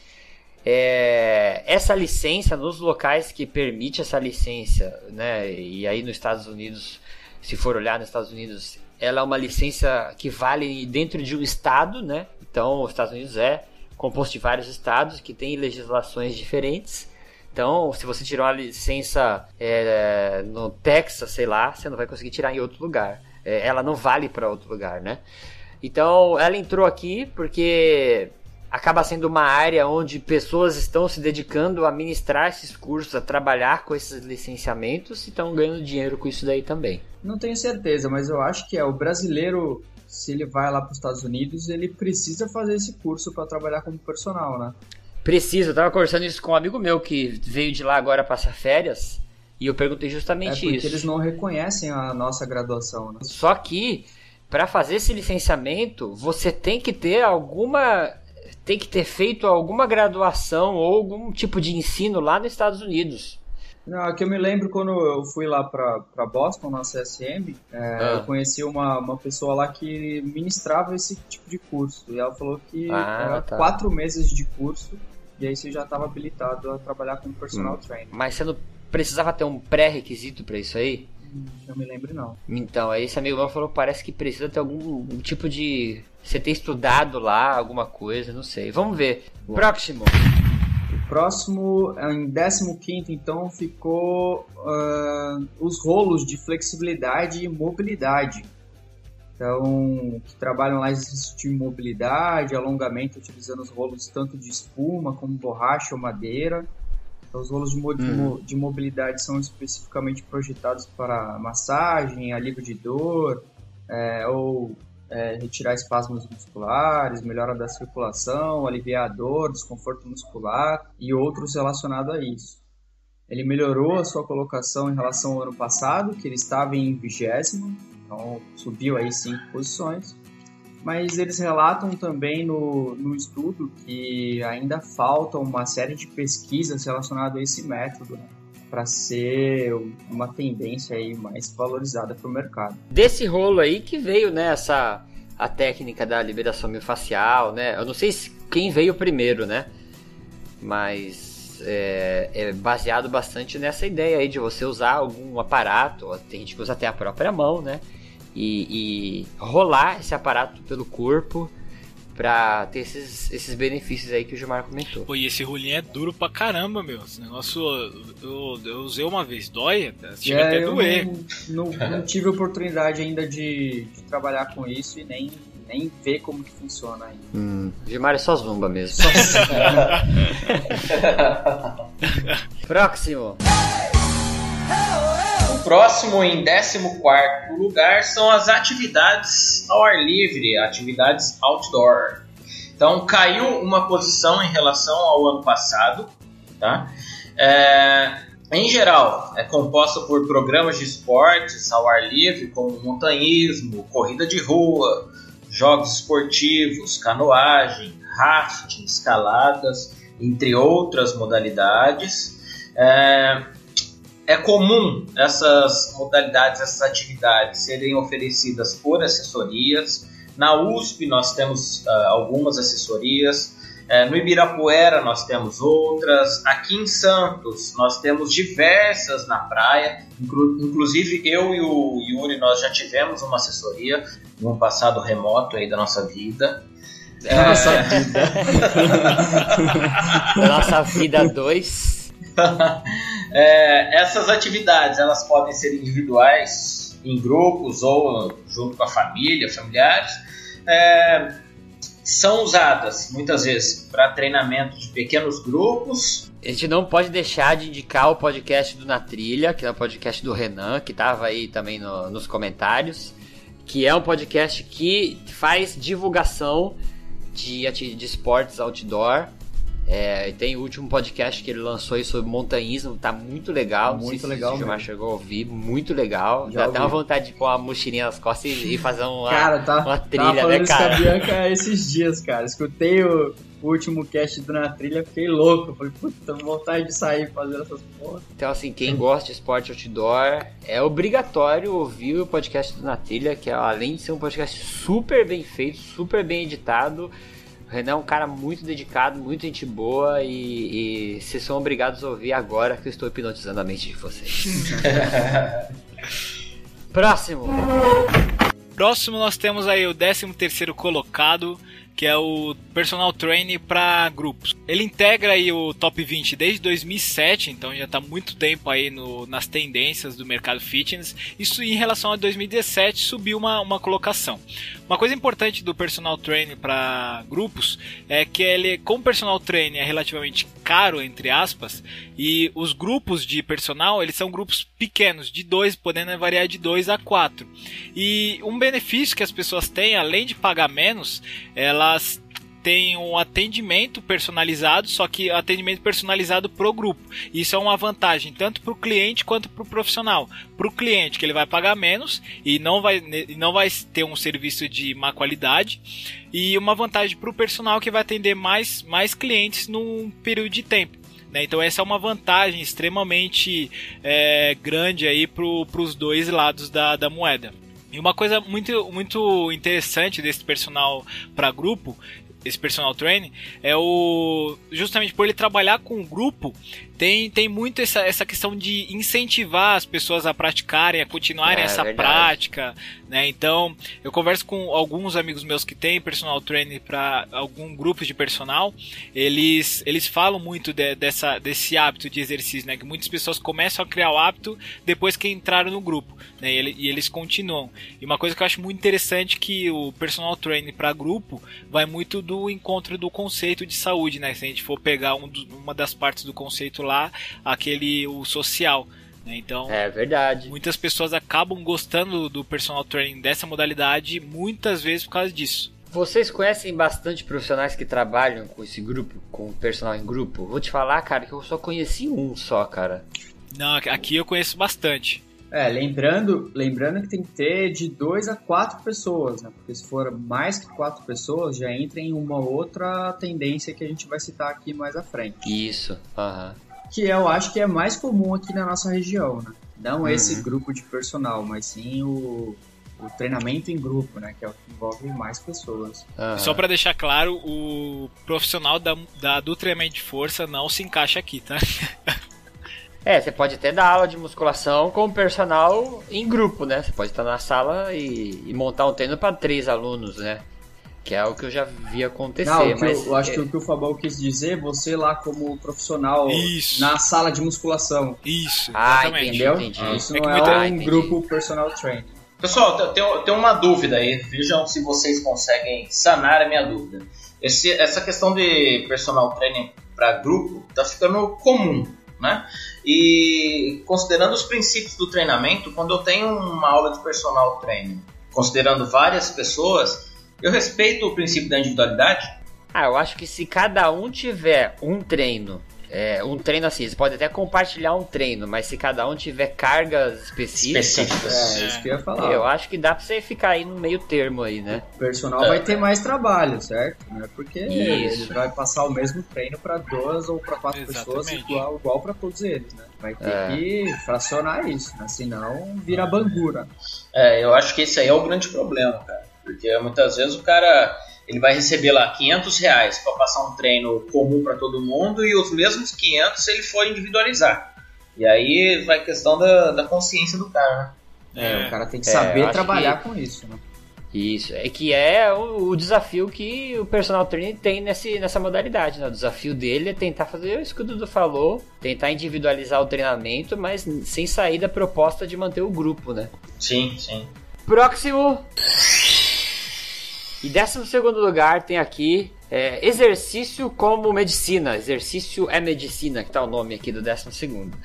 É, essa licença, nos locais que permite essa licença, né? E aí nos Estados Unidos, se for olhar nos Estados Unidos, ela é uma licença que vale dentro de um estado, né? Então, os Estados Unidos é composto de vários estados que têm legislações diferentes. Então, se você tirar uma licença é, no Texas, sei lá, você não vai conseguir tirar em outro lugar. É, ela não vale para outro lugar, né? Então, ela entrou aqui porque acaba sendo uma área onde pessoas estão se dedicando a ministrar esses cursos, a trabalhar com esses licenciamentos e estão ganhando dinheiro com isso daí também. Não tenho certeza, mas eu acho que é o brasileiro, se ele vai lá para os Estados Unidos, ele precisa fazer esse curso para trabalhar como personal, né? Preciso, eu tava conversando isso com um amigo meu que veio de lá agora passar férias. E eu perguntei É justamente porque isso. eles não reconhecem a nossa graduação, né? Só que para fazer esse licenciamento, você tem que ter alguma tem que ter feito alguma graduação ou algum tipo de ensino lá nos Estados Unidos. Não, é que eu me lembro quando eu fui lá pra Boston, na CSM, é, Ah. eu conheci uma, uma pessoa lá que ministrava esse tipo de curso. E ela falou que Ah, era tá. quatro meses de curso, e aí você já estava habilitado a trabalhar como personal Hum. trainer. Mas você não precisava ter um pré-requisito para isso aí? Eu me lembro não. Então, aí esse amigo meu falou parece que precisa ter algum um tipo de. Você ter estudado lá, alguma coisa, não sei. Vamos ver. Próximo. O próximo, é, em 15 então, ficou ah, os rolos de flexibilidade e mobilidade. Então, que trabalham lá exercício de mobilidade, alongamento utilizando os rolos tanto de espuma como borracha ou madeira. Então, os rolos de, mo- mo- de mobilidade são especificamente projetados para massagem, alívio de dor, é, ou é, retirar espasmos musculares, melhora da circulação, aliviar a dor, desconforto muscular e outros relacionados a isso. Ele melhorou a sua colocação em relação ao ano passado, que ele estava em vigésimo, então subiu aí cinco posições. Mas eles relatam também no, no estudo que ainda falta uma série de pesquisas relacionadas a esse método né, para ser uma tendência aí mais valorizada para o mercado. Desse rolo aí que veio, né, essa a técnica da liberação miofascial, né? Eu não sei se quem veio primeiro, né? Mas é, é baseado bastante nessa ideia aí de você usar algum aparato, tem gente que usa até a própria mão, né? E, e rolar esse aparato pelo corpo pra ter esses, esses benefícios aí que o Gilmar comentou. Pô, e esse rolinho é duro pra caramba, meu. Esse negócio eu, eu usei uma vez, dói, chega É, até eu doer. Não, não, não tive oportunidade ainda de, de trabalhar com isso e nem, nem ver como que funciona ainda. Hum, Gilmar é só zumba mesmo. Próximo. Próximo, em 14 lugar, são as atividades ao ar livre, atividades outdoor. Então, caiu uma posição em relação ao ano passado. Tá? É, em geral, é composta por programas de esportes ao ar livre, como montanhismo, corrida de rua, jogos esportivos, canoagem, rafting, escaladas, entre outras modalidades. É, é comum essas modalidades, essas atividades serem oferecidas por assessorias. Na USP nós temos uh, algumas assessorias, uh, no Ibirapuera nós temos outras, aqui em Santos nós temos diversas na praia, Inclu inclusive eu e o Yuri nós já tivemos uma assessoria num passado remoto aí da nossa vida. Da nossa vida. da nossa vida 2. é, essas atividades elas podem ser individuais, em grupos ou junto com a família, familiares. É, são usadas muitas vezes para treinamento de pequenos grupos. A gente não pode deixar de indicar o podcast do Na Trilha, que é o podcast do Renan, que estava aí também no, nos comentários, que é um podcast que faz divulgação de, de esportes outdoor. É, tem o último podcast que ele lançou aí sobre montanhismo, tá muito legal. Muito se legal o Gilmar mesmo. chegou a ouvir, muito legal. Já Dá até uma ouvi. vontade de pôr uma mochilinha nas costas e, e fazer uma, Cara, tá, uma trilha, falando né, isso com a cara? Bianca esses dias, cara. Escutei o, o último cast do Na Trilha, fiquei louco. Falei, puta, vontade de sair fazendo essas porra. Então, assim, quem gosta de esporte outdoor, é obrigatório ouvir o podcast do Na Trilha, que é, além de ser um podcast super bem feito, super bem editado, Renan é um cara muito dedicado, muito gente boa e, e vocês são obrigados a ouvir agora que eu estou hipnotizando a mente de vocês. Próximo. Próximo nós temos aí o 13 terceiro colocado, que é o Personal Training para grupos. Ele integra aí o Top 20 desde 2007, então já está muito tempo aí no, nas tendências do mercado fitness. Isso em relação a 2017 subiu uma, uma colocação. Uma coisa importante do Personal Training para grupos é que ele, como Personal Training é relativamente caro, entre aspas, e os grupos de personal, eles são grupos pequenos, de dois, podendo variar de 2 a 4. E um benefício que as pessoas têm, além de pagar menos, elas tem um atendimento personalizado, só que atendimento personalizado pro grupo. Isso é uma vantagem tanto para o cliente quanto para o profissional. Para o cliente, que ele vai pagar menos e não vai, não vai ter um serviço de má qualidade. E uma vantagem para o personal que vai atender mais, mais clientes num período de tempo. Né? Então essa é uma vantagem extremamente é, grande aí para os dois lados da, da moeda. E uma coisa muito, muito interessante desse personal para grupo esse personal training é o justamente por ele trabalhar com o grupo tem, tem muito essa, essa questão de incentivar as pessoas a praticarem, a continuarem é, essa verdade. prática, né? Então, eu converso com alguns amigos meus que têm personal training para algum grupo de personal, eles, eles falam muito de, dessa, desse hábito de exercício, né? Que muitas pessoas começam a criar o hábito depois que entraram no grupo, né? E, ele, e eles continuam. E uma coisa que eu acho muito interessante que o personal training para grupo vai muito do encontro do conceito de saúde, né? Se a gente for pegar um uma das partes do conceito lá aquele o social. Né? Então, é verdade. Muitas pessoas acabam gostando do personal training dessa modalidade, muitas vezes por causa disso. Vocês conhecem bastante profissionais que trabalham com esse grupo, com o personal em grupo? Vou te falar, cara, que eu só conheci um só, cara. Não, aqui eu conheço bastante. É, lembrando, lembrando que tem que ter de dois a quatro pessoas, né? Porque se for mais que quatro pessoas, já entra em uma outra tendência que a gente vai citar aqui mais à frente. Isso, aham. Uhum que eu acho que é mais comum aqui na nossa região, né? Não uhum. esse grupo de personal, mas sim o, o treinamento em grupo, né? Que é o que envolve mais pessoas. Uhum. Só para deixar claro, o profissional da, da, do treinamento de força não se encaixa aqui, tá? É, você pode até dar aula de musculação com o personal em grupo, né? Você pode estar na sala e, e montar um treino para três alunos, né? Que é o que eu já vi acontecer. Não, mas eu, acho é... que o que o Fabão quis dizer, você lá como profissional Isso. na sala de musculação. Isso, ah, entendeu? Entendi. Isso é não é, é um ah, grupo personal training. Pessoal, tem, tem uma dúvida aí. Vejam se vocês conseguem sanar a minha dúvida. Esse, essa questão de personal training para grupo tá ficando comum, né? E considerando os princípios do treinamento, quando eu tenho uma aula de personal training, considerando várias pessoas, eu respeito o princípio da individualidade. Ah, eu acho que se cada um tiver um treino, é, um treino assim, você pode até compartilhar um treino, mas se cada um tiver cargas específicas. Específicas. É, isso que eu ia falar. Eu acho que dá pra você ficar aí no meio termo aí, né? O personal é. vai ter mais trabalho, certo? Não é porque isso. ele vai passar o mesmo treino para duas ou para quatro Exatamente. pessoas igual, igual para todos eles, né? Vai ter é. que fracionar isso, né? Senão vira bangura. É, eu acho que esse aí é o grande problema, cara. Porque muitas vezes o cara ele vai receber lá 500 reais para passar um treino comum para todo mundo e os mesmos 500 se ele for individualizar. E aí vai questão da, da consciência do cara, né? É, o cara tem que é, saber trabalhar que... com isso, né? Isso, é que é o, o, desafio que o personal trainer tem nesse, nessa modalidade. Né? O desafio dele é tentar fazer isso que o Dudu falou, tentar individualizar o treinamento, mas sem sair da proposta de manter o grupo, né? Sim, sim. Próximo. E décimo segundo lugar tem aqui é, exercício como medicina. Exercício é medicina, que tá o nome aqui do décimo segundo.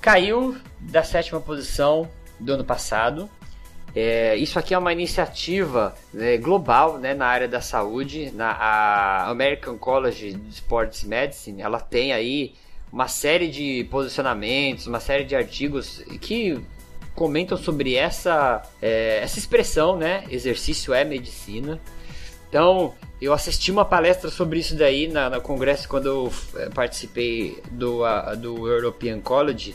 Caiu da sétima posição do ano passado. É, isso aqui é uma iniciativa né, global né, na área da saúde. Na, a American College of Sports Medicine, ela tem aí uma série de posicionamentos, uma série de artigos que comentam sobre essa, é, essa expressão, né? Exercício é medicina. Então, eu assisti uma palestra sobre isso daí na, no congresso quando eu é, participei do, a, do European College.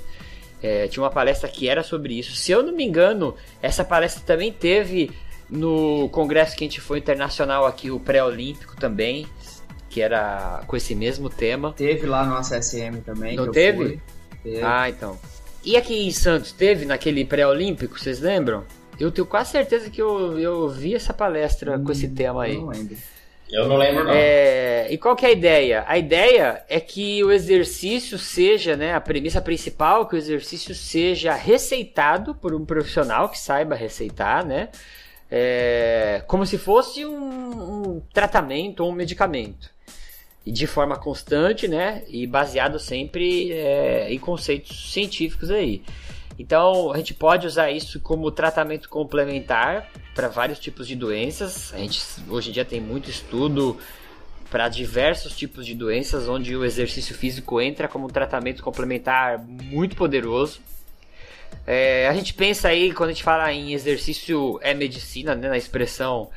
É, tinha uma palestra que era sobre isso. Se eu não me engano, essa palestra também teve no congresso que a gente foi internacional aqui, o pré-olímpico também, que era com esse mesmo tema. Teve lá no ACSM também. Não teve? teve? Ah, então. E aqui em Santos teve naquele pré-olímpico, vocês lembram? Eu tenho quase certeza que eu, eu vi essa palestra hum, com esse tema aí. Não lembro. Eu não lembro não. É, e qual que é a ideia? A ideia é que o exercício seja, né, a premissa principal, que o exercício seja receitado por um profissional que saiba receitar, né? É, como se fosse um, um tratamento ou um medicamento de forma constante, né? E baseado sempre é, em conceitos científicos aí. Então a gente pode usar isso como tratamento complementar para vários tipos de doenças. A gente hoje em dia tem muito estudo para diversos tipos de doenças, onde o exercício físico entra como um tratamento complementar muito poderoso. É, a gente pensa aí, quando a gente fala em exercício é medicina, né, na expressão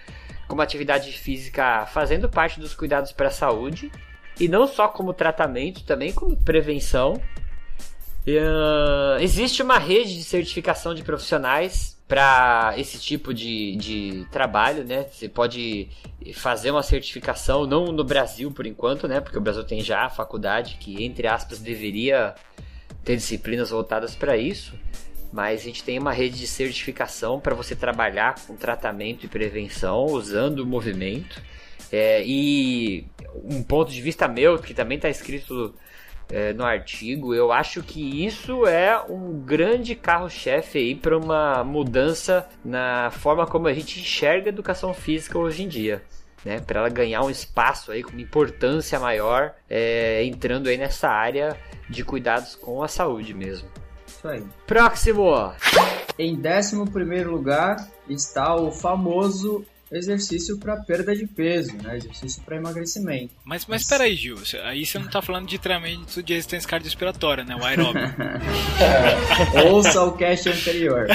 como atividade física fazendo parte dos cuidados para a saúde, e não só como tratamento, também como prevenção. Uh, existe uma rede de certificação de profissionais para esse tipo de, de trabalho, né? Você pode fazer uma certificação, não no Brasil por enquanto, né? Porque o Brasil tem já a faculdade que, entre aspas, deveria ter disciplinas voltadas para isso. Mas a gente tem uma rede de certificação para você trabalhar com tratamento e prevenção usando o movimento. É, e um ponto de vista meu, que também está escrito é, no artigo, eu acho que isso é um grande carro-chefe aí para uma mudança na forma como a gente enxerga a educação física hoje em dia. Né, para ela ganhar um espaço aí com uma importância maior, é, entrando aí nessa área de cuidados com a saúde mesmo. Isso aí. Próximo! Em 11 lugar está o famoso exercício para perda de peso, né? Exercício para emagrecimento. Mas, mas peraí, Gil, aí você não tá falando de treinamento de resistência cardiorrespiratória, né? O aeróbio. Ouça o cast anterior.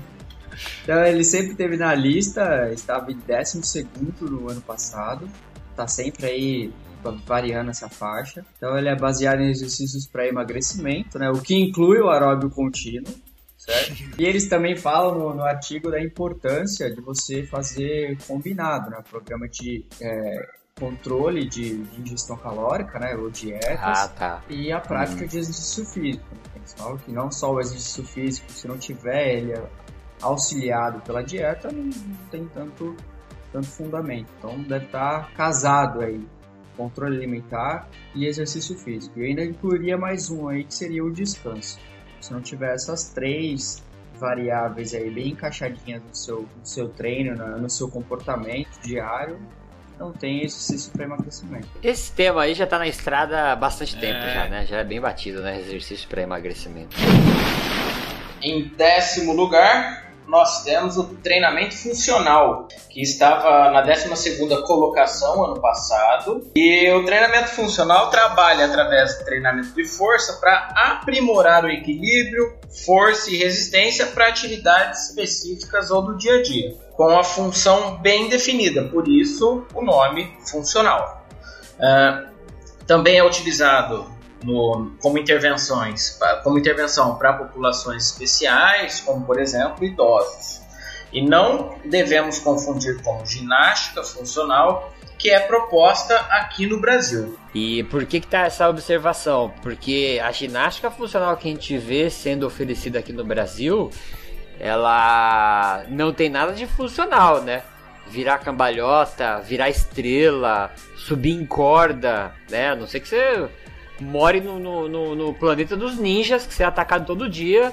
então ele sempre teve na lista, estava em 12 no ano passado, tá sempre aí variando essa faixa. Então ele é baseado em exercícios para emagrecimento, né? O que inclui o aeróbio contínuo. Certo? E eles também falam no, no, artigo da importância de você fazer combinado, né? Programa de é, controle de, de, ingestão calórica, né? Ou dietas. Ah, tá. E a prática hum. de exercício físico. Eles falam que não só o exercício físico, se não tiver ele auxiliado pela dieta, não, não tem tanto, tanto fundamento. Então deve estar casado aí controle alimentar e exercício físico. E ainda incluiria mais um aí que seria o descanso. Se não tiver essas três variáveis aí bem encaixadinhas no seu, no seu treino, no seu comportamento diário, não tem exercício para emagrecimento. Esse tema aí já está na estrada há bastante tempo é. já, né? Já é bem batido, né? Exercício para emagrecimento. Em décimo lugar, nós temos o treinamento funcional, que estava na 12 colocação ano passado. E o treinamento funcional trabalha através do treinamento de força para aprimorar o equilíbrio, força e resistência para atividades específicas ou do dia a dia, com a função bem definida, por isso o nome funcional. Uh, também é utilizado no, como intervenções, como intervenção para populações especiais, como por exemplo idosos. E não devemos confundir com ginástica funcional, que é proposta aqui no Brasil. E por que que tá essa observação? Porque a ginástica funcional que a gente vê sendo oferecida aqui no Brasil, ela não tem nada de funcional, né? Virar cambalhota, virar estrela, subir em corda, né? A não sei que você more no, no, no, no planeta dos ninjas, que você é atacado todo dia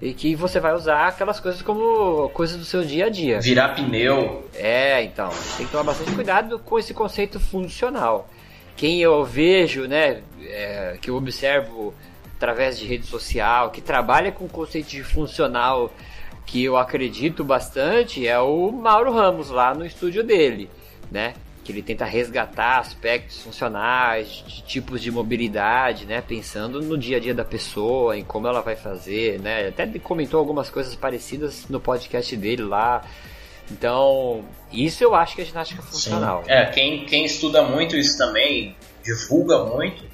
e que você vai usar aquelas coisas como coisas do seu dia a dia. Virar pneu. É, então, tem que tomar bastante cuidado com esse conceito funcional. Quem eu vejo, né, é, que eu observo através de rede social, que trabalha com o conceito de funcional, que eu acredito bastante, é o Mauro Ramos lá no estúdio dele, né? Que ele tenta resgatar aspectos funcionais, de tipos de mobilidade, né, pensando no dia a dia da pessoa, em como ela vai fazer, né, até comentou algumas coisas parecidas no podcast dele lá. Então, isso eu acho que é ginástica funcional. Sim. É, quem, quem estuda muito isso também, divulga muito,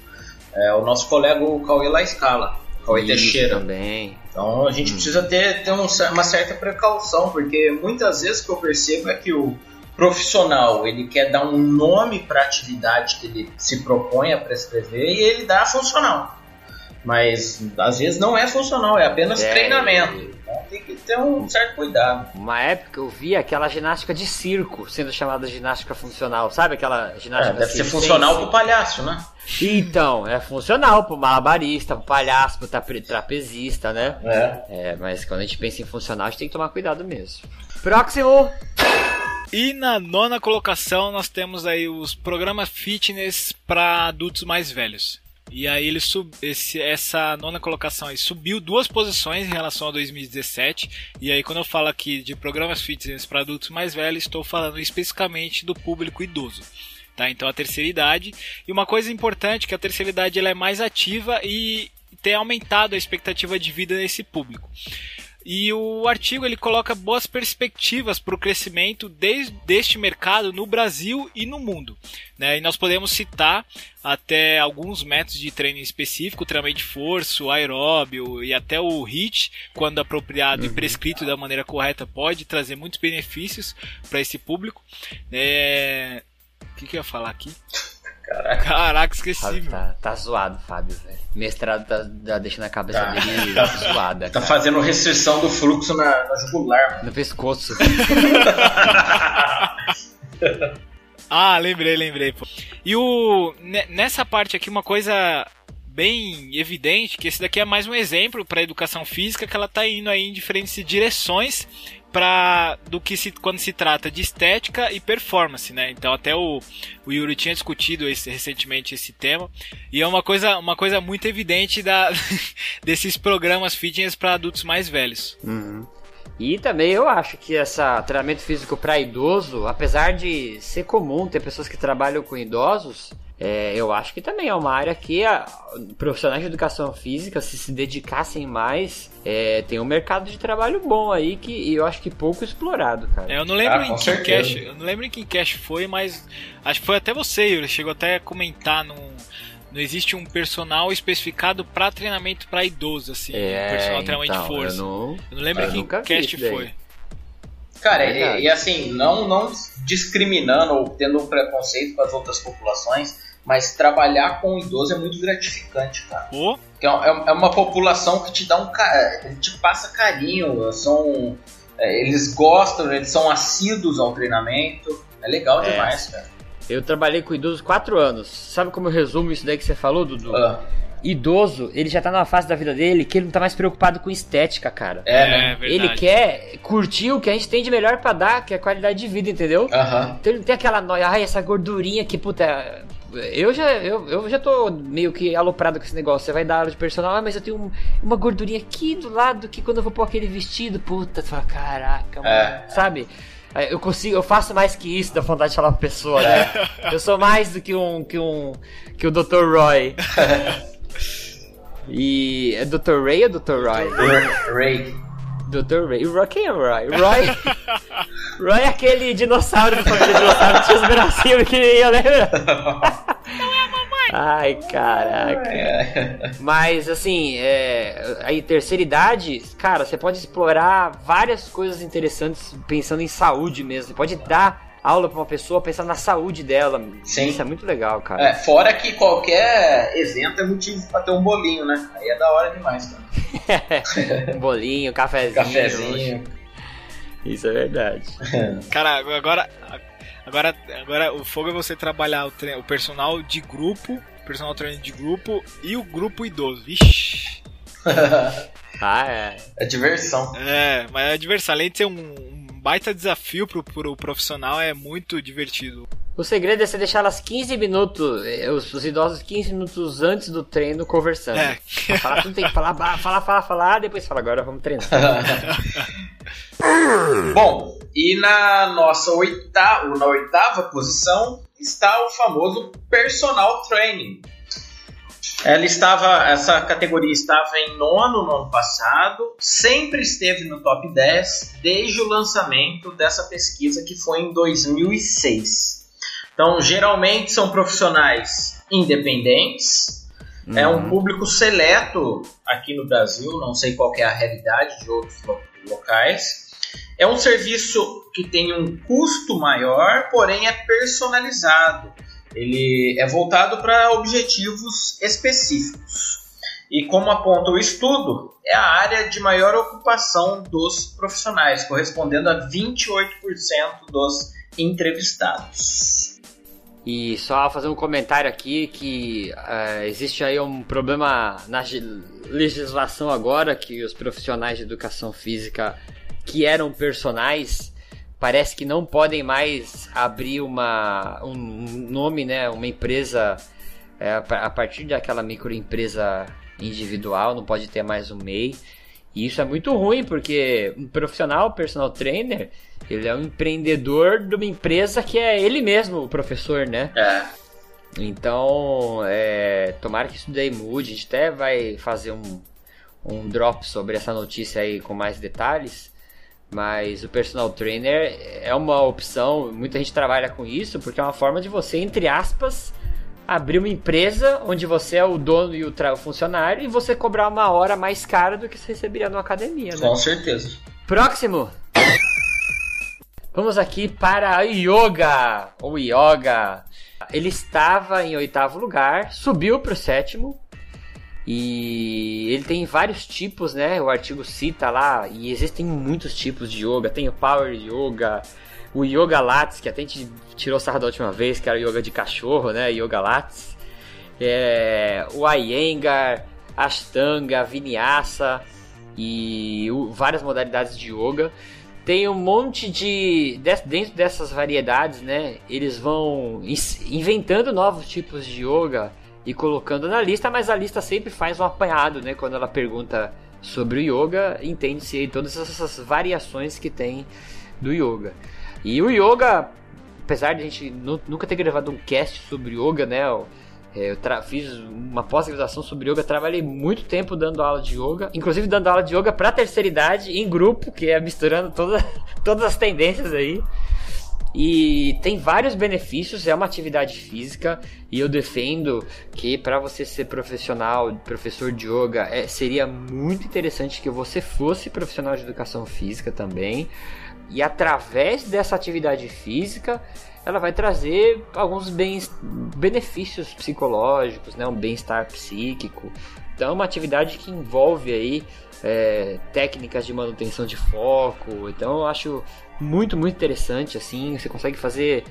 é o nosso colega o Cauê La Escala, Cauê isso Teixeira. também. Então a gente hum. precisa ter, ter um, uma certa precaução, porque muitas vezes o que eu percebo é que o profissional ele quer dar um nome para a atividade que ele se propõe a prescrever e ele dá funcional. Mas às vezes não é funcional, é apenas é, treinamento. Então tem que ter um certo cuidado. Uma época eu vi aquela ginástica de circo sendo chamada ginástica funcional, sabe aquela ginástica? É, deve ser funcional pro palhaço, né? Então, é funcional pro malabarista, pro palhaço, pro trapezista, né? É. é. Mas quando a gente pensa em funcional, a gente tem que tomar cuidado mesmo. Próximo! E na nona colocação nós temos aí os programas fitness para adultos mais velhos. E aí ele sub, esse, essa nona colocação aí subiu duas posições em relação a 2017. E aí quando eu falo aqui de programas fitness para adultos mais velhos, estou falando especificamente do público idoso. tá? Então a terceira idade. E uma coisa importante que a terceira idade ela é mais ativa e tem aumentado a expectativa de vida desse público. E o artigo ele coloca boas perspectivas para o crescimento desde deste mercado no Brasil e no mundo. Né? E nós podemos citar até alguns métodos de treino específico, treinamento de força, o aeróbio e até o HIIT, quando apropriado uhum. e prescrito da maneira correta, pode trazer muitos benefícios para esse público. É... O que, que eu ia falar aqui? Caraca. Caraca, esqueci. Fábio tá, tá zoado, Fábio, velho. Mestrado tá, tá deixando a cabeça tá. dele tá zoada. Tá cara. fazendo restrição do fluxo na, na jugular. Mano. No pescoço. ah, lembrei, lembrei. Pô. E o nessa parte aqui uma coisa bem evidente que esse daqui é mais um exemplo para educação física que ela está indo aí em diferentes direções para do que se quando se trata de estética e performance, né? Então até o, o Yuri tinha discutido esse, recentemente esse tema e é uma coisa uma coisa muito evidente da desses programas fitness para adultos mais velhos. Uhum. E também eu acho que essa treinamento físico para idoso, apesar de ser comum ter pessoas que trabalham com idosos, é, eu acho que também é uma área que a, profissionais de educação física, se se dedicassem mais, é, tem um mercado de trabalho bom aí que eu acho que pouco explorado, cara. É, eu não lembro ah, em que cash, eu não lembro em que cash foi, mas acho que foi até você, Yuri, chegou até a comentar num não existe um personal especificado para treinamento para idoso, assim. É, um personal treinamento então, de força. Eu não, eu não lembro em que cast foi. Cara, é e, e, assim, não, não discriminando ou tendo um preconceito com as outras populações, mas trabalhar com o idoso é muito gratificante, cara. Oh. É, é, uma população que te dá um te passa carinho, são é, eles gostam, eles são assíduos ao treinamento. É legal é. demais, cara. Eu trabalhei com idosos quatro anos. Sabe como eu resumo isso daí que você falou, Dudu? Ah. Idoso, ele já tá numa fase da vida dele que ele não tá mais preocupado com estética, cara. É, né? É ele quer curtir o que a gente tem de melhor para dar, que é a qualidade de vida, entendeu? Uhum. Então ele não tem aquela noia, ai, essa gordurinha que, puta, eu já, eu, eu já tô meio que aloprado com esse negócio. Você vai dar aula de personal, ah, mas eu tenho um, uma gordurinha aqui do lado que quando eu vou pôr aquele vestido, puta, tu fala, caraca, mano, é. sabe? Eu consigo, eu faço mais que isso, da vontade de falar pra pessoa, né? eu sou mais do que um que um que o Dr. Roy. e é Dr. Ray ou Dr. Roy? Ray. Dr. Ray. Roy, quem é o Roy? Roy. Roy é aquele dinossauro do família dinossauro que tinha os bracinhos? Não é a mamãe! Ai, caraca. É. Mas, assim, é, aí, terceira idade, cara, você pode explorar várias coisas interessantes pensando em saúde mesmo. Você pode dar aula para uma pessoa pensar na saúde dela. Sim. Isso é muito legal, cara. É, fora que qualquer evento é motivo para ter um bolinho, né? Aí é da hora demais, cara. um bolinho, cafezinho. Cafezinho. Isso é verdade. cara, agora agora agora o fogo é você trabalhar o, tre... o personal de grupo, personal treino de grupo e o grupo idoso. Vixe. ah, é. É diversão. É, mas é diversão. Além de ser um, baita desafio pro, pro profissional, é muito divertido. O segredo é você deixar elas 15 minutos, eh, os, os idosos 15 minutos antes do treino conversando. É. Falar tudo tem que falar, falar, falar, falar, depois fala, agora vamos treinar. Bom, e na nossa oitava, na oitava posição está o famoso personal training. Ela estava, essa categoria estava em nono no ano passado, sempre esteve no top 10 desde o lançamento dessa pesquisa que foi em 2006. Então, geralmente são profissionais independentes, uhum. é um público seleto aqui no Brasil, não sei qual é a realidade de outros locais. É um serviço que tem um custo maior, porém é personalizado ele é voltado para objetivos específicos. E como aponta o estudo, é a área de maior ocupação dos profissionais, correspondendo a 28% dos entrevistados. E só fazer um comentário aqui que uh, existe aí um problema na legislação agora que os profissionais de educação física que eram personagens parece que não podem mais abrir uma, um nome, né, uma empresa é, a partir daquela microempresa individual, não pode ter mais um MEI. E isso é muito ruim, porque um profissional, personal trainer, ele é um empreendedor de uma empresa que é ele mesmo o professor, né? É. Então, é, tomara que isso daí mude. A gente até vai fazer um, um drop sobre essa notícia aí com mais detalhes. Mas o personal trainer é uma opção, muita gente trabalha com isso, porque é uma forma de você, entre aspas, abrir uma empresa onde você é o dono e o, o funcionário e você cobrar uma hora mais cara do que você receberia numa academia, né? Com certeza. Próximo! Vamos aqui para a Yoga, ou Yoga. Ele estava em oitavo lugar, subiu para o sétimo, e ele tem vários tipos, né? O artigo cita lá, e existem muitos tipos de yoga. Tem o Power Yoga, o Yoga Lattes, que até a gente tirou sarro da última vez, que era yoga de cachorro, né? Yoga Lattes. É, o Iyengar, Ashtanga, Vinyasa e o, várias modalidades de yoga. Tem um monte de. Dentro dessas variedades, né? Eles vão inventando novos tipos de yoga e colocando na lista, mas a lista sempre faz um apanhado, né? Quando ela pergunta sobre o yoga, entende-se todas essas variações que tem do yoga. E o yoga, apesar de a gente nunca ter gravado um cast sobre yoga, né? Eu, é, eu fiz uma pós-graduação sobre yoga, trabalhei muito tempo dando aula de yoga, inclusive dando aula de yoga para terceira idade em grupo, que é misturando toda, todas as tendências aí. E tem vários benefícios, é uma atividade física e eu defendo que para você ser profissional, professor de yoga, é, seria muito interessante que você fosse profissional de educação física também. E através dessa atividade física, ela vai trazer alguns bens, benefícios psicológicos, né? um bem-estar psíquico. Então é uma atividade que envolve aí é, técnicas de manutenção de foco. Então eu acho muito, muito interessante, assim, você consegue fazer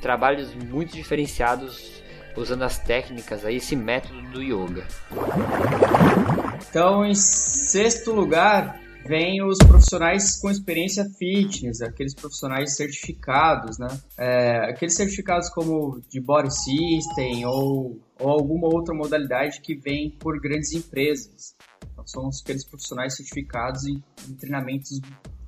trabalhos muito diferenciados usando as técnicas aí, esse método do yoga. Então, em sexto lugar, vem os profissionais com experiência fitness, aqueles profissionais certificados, né? É, aqueles certificados como de Body System ou, ou alguma outra modalidade que vem por grandes empresas. Então, são aqueles profissionais certificados em, em treinamentos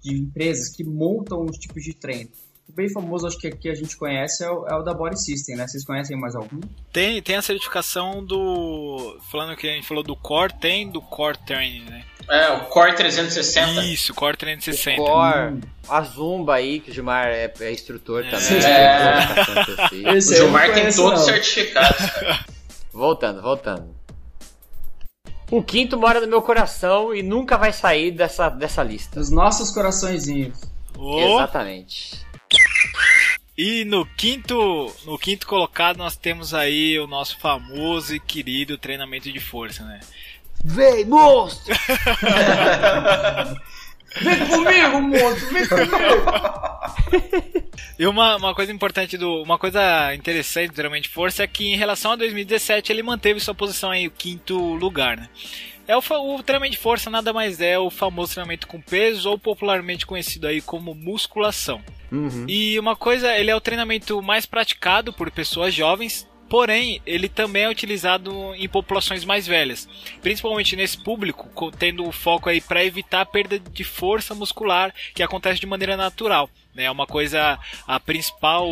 de empresas que montam os tipos de treino. O bem famoso, acho que aqui a gente conhece, é o, é o, da Body System, né? Vocês conhecem mais algum? Tem, tem a certificação do. Falando que a gente falou do Core, tem do Core Training, né? É, o Core 360. Isso, Core 360. O Core, hum. a Zumba aí, que o Gilmar é, é instrutor é. também. É. o Gilmar tem todos certificados. voltando, voltando. O quinto mora no meu coração e nunca vai sair dessa, dessa lista. Os nossos coraçõezinhos. Oh. Exatamente. E no quinto, no quinto colocado nós temos aí o nosso famoso e querido treinamento de força, né? Vem, monstro! vem comigo, monstro! Vem comigo! E uma, uma coisa importante do. Uma coisa interessante do treinamento de força é que em relação a 2017 ele manteve sua posição aí, o quinto lugar, né? É o, o treinamento de força nada mais é o famoso treinamento com peso ou popularmente conhecido aí como musculação. Uhum. E uma coisa, ele é o treinamento mais praticado por pessoas jovens, Porém, ele também é utilizado em populações mais velhas, principalmente nesse público, tendo o foco aí para evitar a perda de força muscular que acontece de maneira natural. Né? É uma coisa, a principal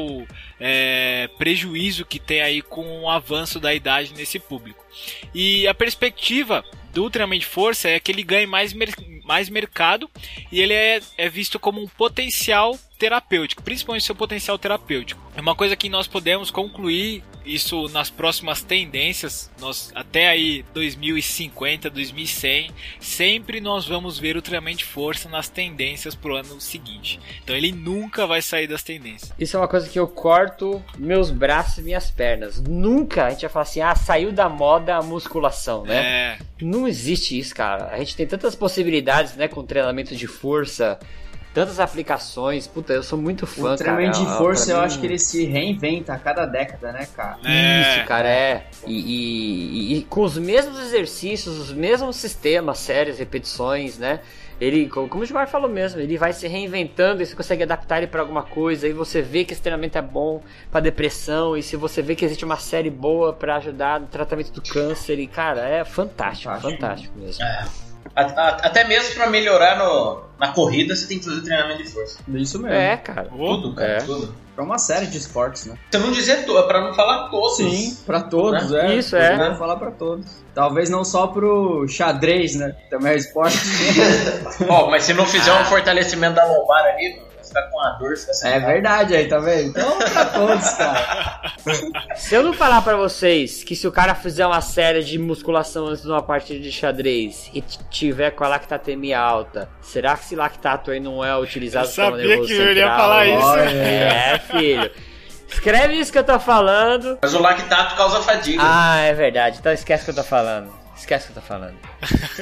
é, prejuízo que tem aí com o avanço da idade nesse público. E a perspectiva do treinamento de força é que ele ganhe mais, mer mais mercado e ele é, é visto como um potencial terapêutico, principalmente seu potencial terapêutico. É uma coisa que nós podemos concluir isso nas próximas tendências, nós até aí 2050, 2100, sempre nós vamos ver o treinamento de força nas tendências pro ano seguinte. Então ele nunca vai sair das tendências. Isso é uma coisa que eu corto meus braços e minhas pernas. Nunca a gente vai falar assim: "Ah, saiu da moda a musculação", né? É. Não existe isso, cara. A gente tem tantas possibilidades, né, com treinamento de força, tantas aplicações. Puta, eu sou muito fã, o treinamento de força, eu mim... acho que ele se reinventa a cada década, né, cara? É. Isso, cara, é. E, e, e, com os mesmos exercícios, os mesmos sistemas, séries, repetições, né? Ele, como o Gilmar falou mesmo, ele vai se reinventando e você consegue adaptar ele para alguma coisa. E você vê que esse treinamento é bom para depressão. E se você vê que existe uma série boa para ajudar no tratamento do câncer. E, cara, é fantástico, fantástico, fantástico mesmo. É. Até mesmo pra melhorar no, na corrida, você tem que fazer treinamento de força. Isso mesmo. É, cara. Tudo, cara, É. tudo. Pra uma série de esportes, né? Você não dizer to- pra não falar todos. Sim, pra todos, é. Isso, é. Poderia falar pra todos. Talvez não só pro xadrez, né? Também é esporte. Ó, mas se não fizer um fortalecimento da lombar ali, ficar com a dor, sem é verdade aí, tá vendo? Então, pra todos, cara. Se eu não falar pra vocês que se o cara fizer uma série de musculação antes de uma partida de xadrez e tiver com a lactatemia alta, será que esse lactato aí não é utilizado Eu pelo sabia nervoso que eu iria central? falar isso. Olha. É, filho. Escreve isso que eu tô falando. Mas o lactato causa fadiga. Ah, é verdade. Então esquece o que eu tô falando. Esquece o que eu tô falando.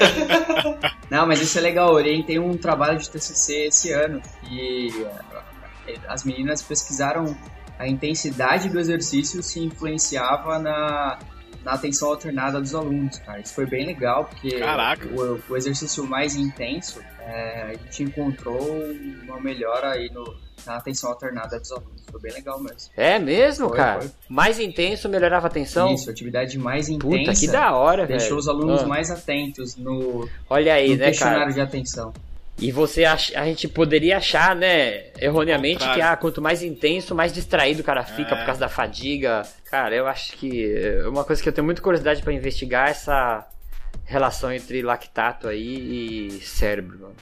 Não, mas isso é legal. O Orien tem um trabalho de TCC esse ano e eh, as meninas pesquisaram a intensidade do exercício se influenciava na, na atenção alternada dos alunos, cara. Isso foi bem legal, porque o, o exercício mais intenso, eh, a gente encontrou uma melhora aí no, na atenção alternada dos alunos. Foi bem legal mesmo. É mesmo, Foi, cara? foi. Mais intenso melhorava a atenção? Isso, atividade mais intensa. Puta, que da hora, velho. Deixou os alunos Ah, mais atentos no, Olha aí, no né, questionário cara? de atenção. E você acha, a gente poderia achar, né, erroneamente, que ah, quanto mais intenso, mais distraído o cara fica É. por causa da fadiga. Cara, eu acho que é uma coisa que eu tenho muita curiosidade pra investigar é essa relação entre lactato aí e cérebro, mano.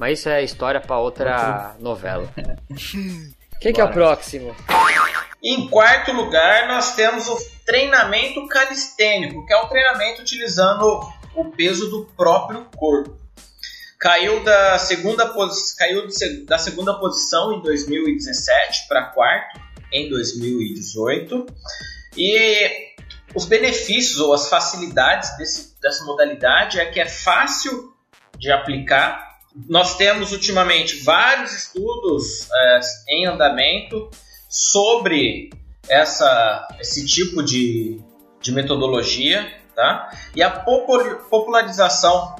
Mas isso é história pra outra novela. Quem que é o próximo? Em quarto lugar, nós temos o treinamento calistênico, que é o treinamento utilizando o peso do próprio corpo. Caiu da segunda, posi- caiu da segunda posição em 2017 para quarto em 2018. E os benefícios ou as facilidades desse- dessa modalidade é que é fácil de aplicar. Nós temos ultimamente vários estudos eh, em andamento sobre essa, esse tipo de, de metodologia, tá? E a popul- popularização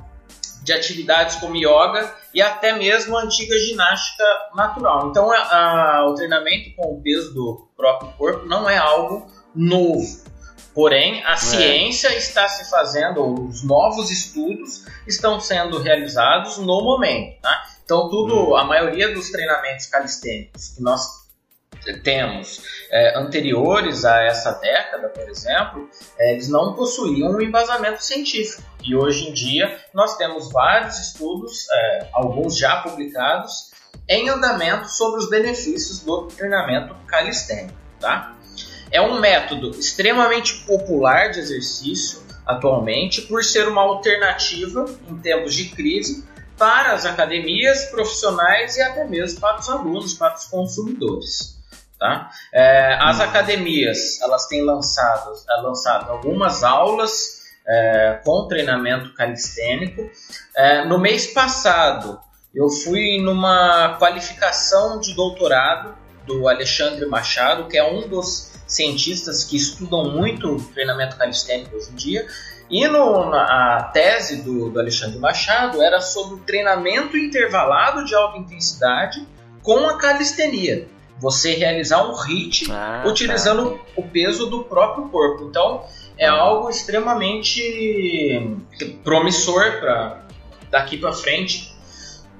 de atividades como yoga e até mesmo a antiga ginástica natural. Então, a- a- o treinamento com o peso do próprio corpo não é algo novo. Porém, a ciência está se fazendo, os novos estudos estão sendo realizados no momento. Tá? Então, tudo, a maioria dos treinamentos calistênicos que nós temos é, anteriores a essa década, por exemplo, é, eles não possuíam um embasamento científico. E hoje em dia nós temos vários estudos, é, alguns já publicados, em andamento sobre os benefícios do treinamento calistênico. Tá? É um método extremamente popular de exercício atualmente, por ser uma alternativa em tempos de crise para as academias profissionais e até mesmo para os alunos, para os consumidores. Tá? É, as academias elas têm lançado, é, lançado algumas aulas é, com treinamento calistênico. É, no mês passado eu fui numa qualificação de doutorado do Alexandre Machado, que é um dos cientistas que estudam muito treinamento calistênico hoje em dia. E no, na, a tese do, do Alexandre Machado era sobre o treinamento intervalado de alta intensidade com a calistenia. Você realizar um HIIT Ah, utilizando o peso do próprio corpo. Então é algo extremamente promissor para daqui para frente.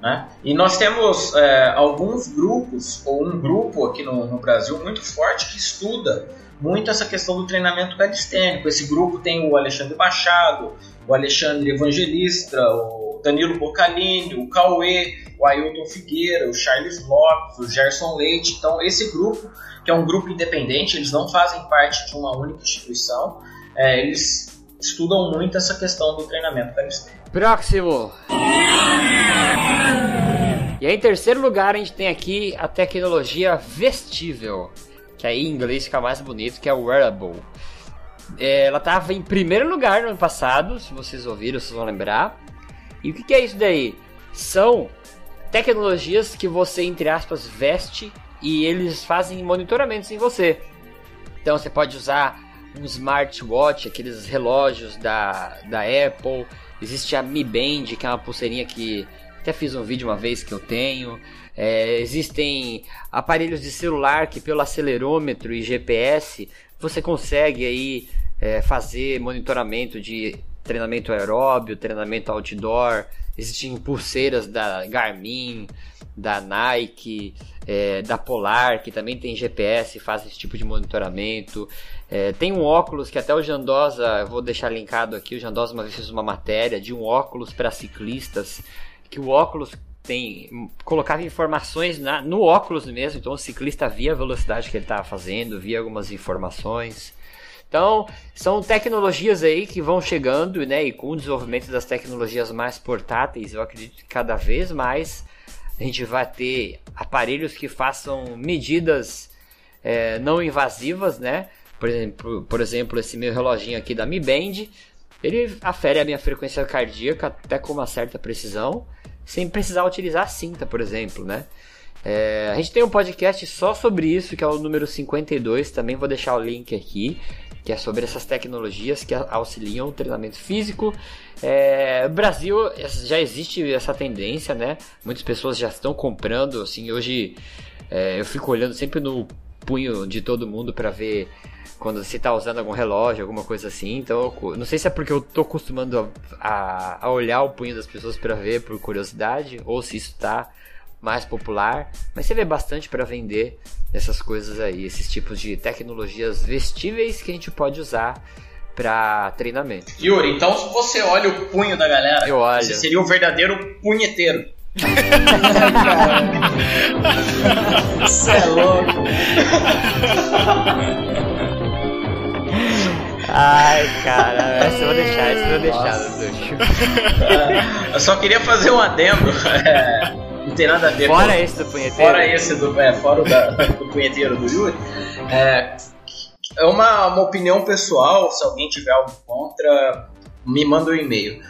Né? E nós temos é, alguns grupos, ou um grupo aqui no, no Brasil muito forte que estuda muito essa questão do treinamento calistênico. Esse grupo tem o Alexandre Machado, o Alexandre Evangelista, o Danilo Boccalini, o Cauê, o Ailton Figueira, o Charles Lopes, o Gerson Leite. Então, esse grupo, que é um grupo independente, eles não fazem parte de uma única instituição, é, eles estudam muito essa questão do treinamento calistênico. Próximo. E aí, em terceiro lugar, a gente tem aqui a tecnologia vestível, que aí em inglês fica mais bonito, que é o wearable. É, ela estava em primeiro lugar no ano passado, se vocês ouviram, vocês vão lembrar. E o que, que é isso daí? São tecnologias que você, entre aspas, veste e eles fazem monitoramentos em você. Então você pode usar um smartwatch, aqueles relógios da, da Apple. Existe a Mi Band, que é uma pulseirinha que até fiz um vídeo uma vez que eu tenho. É, existem aparelhos de celular que pelo acelerômetro e GPS você consegue aí é, fazer monitoramento de treinamento aeróbio, treinamento outdoor, existem pulseiras da Garmin, da Nike, é, da Polar, que também tem GPS e faz esse tipo de monitoramento. É, tem um óculos que até o Jandosa, vou deixar linkado aqui, o Jandosa uma vez fez uma matéria de um óculos para ciclistas, que o óculos tem colocava informações na, no óculos mesmo, então o ciclista via a velocidade que ele estava fazendo, via algumas informações. Então, são tecnologias aí que vão chegando, né? E com o desenvolvimento das tecnologias mais portáteis, eu acredito que cada vez mais a gente vai ter aparelhos que façam medidas é, não invasivas, né? Por exemplo, por exemplo, esse meu reloginho aqui da Mi Band, ele afere a minha frequência cardíaca até com uma certa precisão, sem precisar utilizar a cinta, por exemplo, né? É, a gente tem um podcast só sobre isso, que é o número 52, também vou deixar o link aqui que é sobre essas tecnologias que auxiliam o treinamento físico. É, Brasil já existe essa tendência, né? Muitas pessoas já estão comprando, assim, hoje é, eu fico olhando sempre no punho de todo mundo para ver quando você está usando algum relógio, alguma coisa assim. Então, não sei se é porque eu estou acostumando a, a, olhar o punho das pessoas para ver por curiosidade, ou se isso está mais popular, mas você vê bastante para vender essas coisas aí, esses tipos de tecnologias vestíveis que a gente pode usar para treinamento. Yuri, então se você olha o punho da galera, Eu olho. você seria o verdadeiro punheteiro. Você é louco. Ai, cara, essa eu vou deixar, essa eu vou deixar, Dudu. Eu só queria fazer um adendo. É, não tem nada a ver Fora com... esse do punheteiro. Fora esse do, é, fora o da, do punheteiro do Yuri. É, é uma, uma opinião pessoal, se alguém tiver algo contra, me manda um e-mail.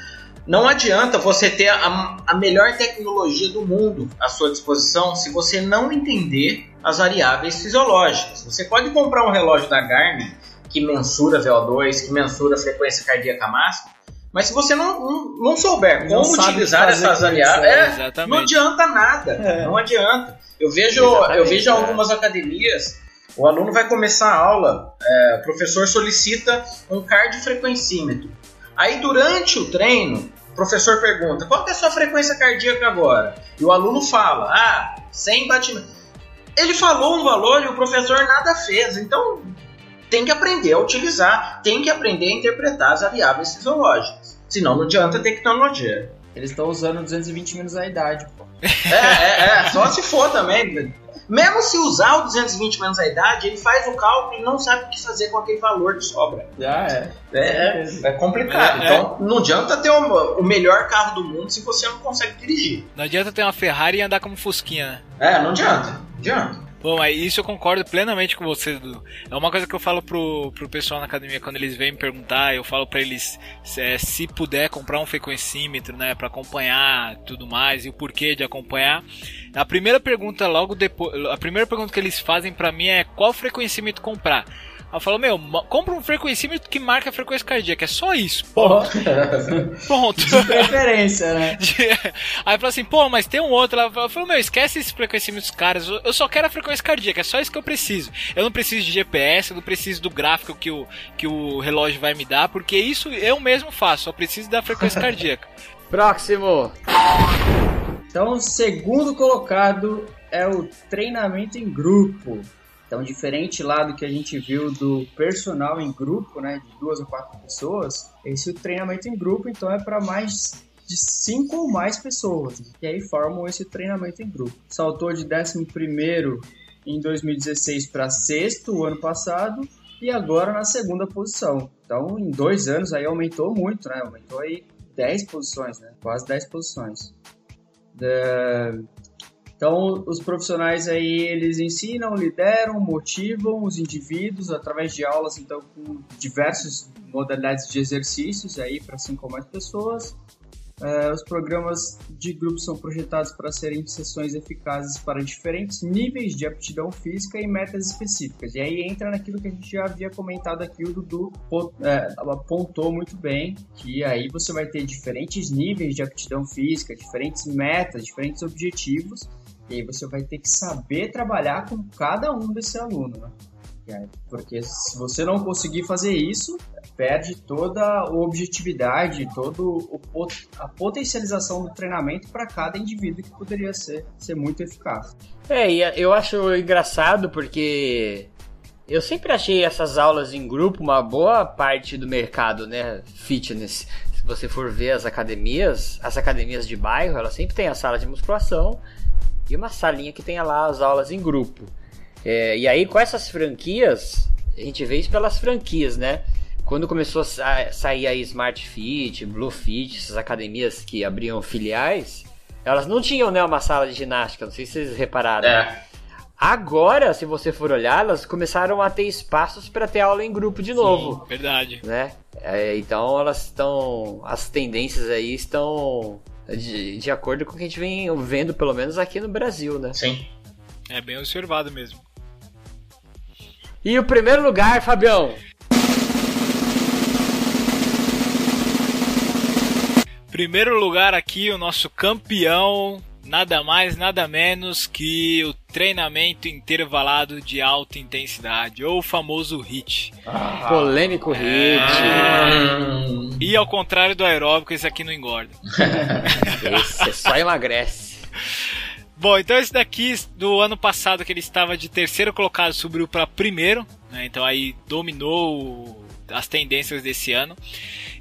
Não adianta você ter a, a melhor tecnologia do mundo à sua disposição se você não entender as variáveis fisiológicas. Você pode comprar um relógio da Garmin que mensura VO2, que mensura a frequência cardíaca máxima, mas se você não, não, não souber Não como utilizar essas variáveis, é, é, não adianta nada. É. Não adianta. Eu vejo, Exatamente, eu vejo é. algumas academias, o aluno vai começar a aula, é, o professor solicita um cardiofrequencímetro. Aí durante o treino, o professor pergunta: qual é a sua frequência cardíaca agora? E o aluno fala: ah, 100 batimentos. Ele falou um valor e o professor nada fez. Então tem que aprender a utilizar, tem que aprender a interpretar as variáveis fisiológicas. Senão não adianta tecnologia. Eles estão usando 220 menos a idade, pô. É, é, é, só se for também. Mesmo se usar o 220 menos a idade, ele faz o cálculo e não sabe o que fazer com aquele valor de sobra. Já é. É, é, é complicado. É, é. Então não adianta ter o, o melhor carro do mundo se você não consegue dirigir. Não adianta ter uma Ferrari e andar como Fusquinha, né? É, não adianta. Não adianta. Bom, aí isso eu concordo plenamente com você, Dudu. É uma coisa que eu falo pro, pro pessoal na academia quando eles vêm me perguntar, eu falo pra eles se, se puder comprar um frequencímetro, né, para acompanhar tudo mais e o porquê de acompanhar. A primeira pergunta logo depois, a primeira pergunta que eles fazem pra mim é qual frequencímetro comprar. Aí eu falo, meu, compra um frequencímetro que marca a frequência cardíaca, é só isso. Pô, Pronto. de preferência, né? Aí fala assim, pô, mas tem um outro lá. Eu falo, meu, esquece esses frequencímetros caros. Eu eu só quero a frequência cardíaca, é só isso que eu preciso. Eu não preciso de GPS, eu não preciso do gráfico que o, que o relógio vai me dar, porque isso eu mesmo faço, só preciso da frequência cardíaca. Próximo. Então, o segundo colocado é o treinamento em grupo. Então, diferente lá do que a gente viu do personal em grupo, né, de duas ou quatro pessoas, esse o treinamento em grupo, então é para mais de cinco ou mais pessoas. E aí formam esse treinamento em grupo. Saltou de 11 em 2016 para sexto ano passado e agora na segunda posição. Então, em dois anos aí aumentou muito, né? Aumentou aí 10 posições, né? Quase 10 posições. Da- Então, os profissionais aí, eles ensinam, lideram, motivam os indivíduos através de aulas, então, com diversas modalidades de exercícios aí para cinco ou mais pessoas. Eh, os programas de grupo são projetados para serem sessões eficazes para diferentes níveis de aptidão física e metas específicas. E aí entra naquilo que a gente já havia comentado aqui, o Dudu eh, apontou muito bem, que aí você vai ter diferentes níveis de aptidão física, diferentes metas, diferentes objetivos, e aí você vai ter que saber trabalhar com cada um desse aluno, né? Porque se você não conseguir fazer isso, perde toda a objetividade, toda a potencialização do treinamento para cada indivíduo que poderia ser, ser muito eficaz. É, e eu acho engraçado porque eu sempre achei essas aulas em grupo uma boa parte do mercado, né? Fitness. Se você for ver as academias, as academias de bairro, elas sempre têm a sala de musculação e uma salinha que tenha lá as aulas em grupo. É, e aí com essas franquias, a gente vê isso pelas franquias, né? Quando começou a sair a Smart Fit, Blue Fit, essas academias que abriam filiais, elas não tinham né, uma sala de ginástica, não sei se vocês repararam. É. Agora, se você for olhar, elas começaram a ter espaços para ter aula em grupo de novo. Sim, verdade. Né? É, então elas estão. As tendências aí estão de, de acordo com o que a gente vem vendo, pelo menos aqui no Brasil, né? Sim. É bem observado mesmo. E o primeiro lugar, Fabião? Primeiro lugar aqui, o nosso campeão, nada mais, nada menos que o treinamento intervalado de alta intensidade, ou o famoso HIT. Ah, polêmico HIT. Ah. E ao contrário do aeróbico, esse aqui não engorda. esse só emagrece. Bom, então esse daqui do ano passado que ele estava de terceiro colocado subiu para primeiro, né? Então aí dominou as tendências desse ano.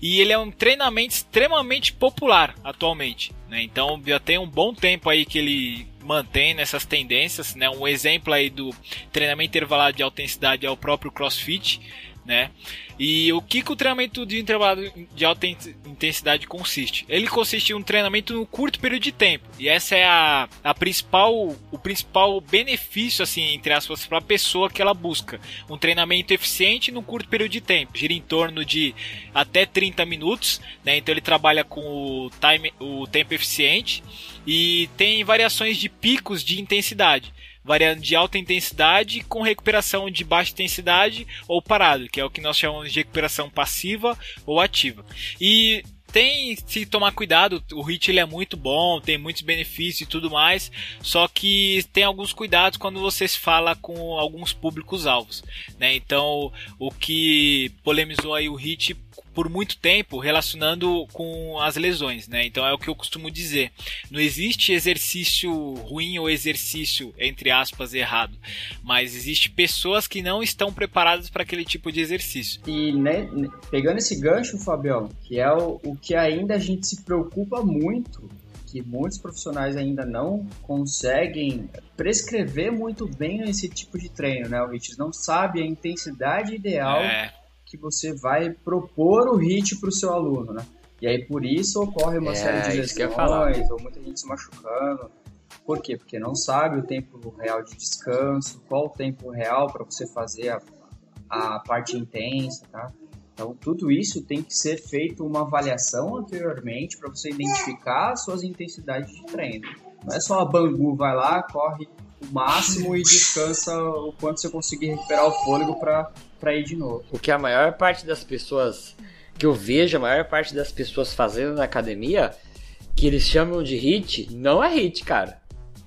E ele é um treinamento extremamente popular atualmente. Né? Então já tem um bom tempo aí que ele mantém nessas tendências. Né? Um exemplo aí do treinamento intervalado de alta intensidade é o próprio CrossFit né? E o que, que o treinamento de intervalo de alta intensidade consiste? Ele consiste em um treinamento no curto período de tempo. E essa é a, a principal, o principal benefício, assim, entre aspas, para a pessoa que ela busca. Um treinamento eficiente no curto período de tempo. Gira em torno de até 30 minutos, né? Então ele trabalha com o, time, o tempo eficiente e tem variações de picos de intensidade variando de alta intensidade com recuperação de baixa intensidade ou parado, que é o que nós chamamos de recuperação passiva ou ativa. E tem se tomar cuidado, o HIT ele é muito bom, tem muitos benefícios e tudo mais, só que tem alguns cuidados quando você se fala com alguns públicos alvos, né? Então, o que polemizou aí o HIT por muito tempo relacionando com as lesões, né? Então é o que eu costumo dizer. Não existe exercício ruim ou exercício entre aspas errado, mas existe pessoas que não estão preparadas para aquele tipo de exercício. E né, pegando esse gancho, Fabião, que é o, o que ainda a gente se preocupa muito que muitos profissionais ainda não conseguem prescrever muito bem esse tipo de treino, né? O HIIT não sabe a intensidade ideal é que você vai propor o HIT para o seu aluno, né? E aí por isso ocorre uma é, série de lesões, ou muita gente se machucando. Por quê? Porque não sabe o tempo real de descanso, qual o tempo real para você fazer a, a parte intensa, tá? Então, tudo isso tem que ser feito uma avaliação anteriormente para você identificar as suas intensidades de treino. Não é só a Bangu vai lá, corre o máximo e descansa o quanto você conseguir recuperar o fôlego para para ir de novo. O que a maior parte das pessoas que eu vejo, a maior parte das pessoas fazendo na academia, que eles chamam de hit, não é hit, cara.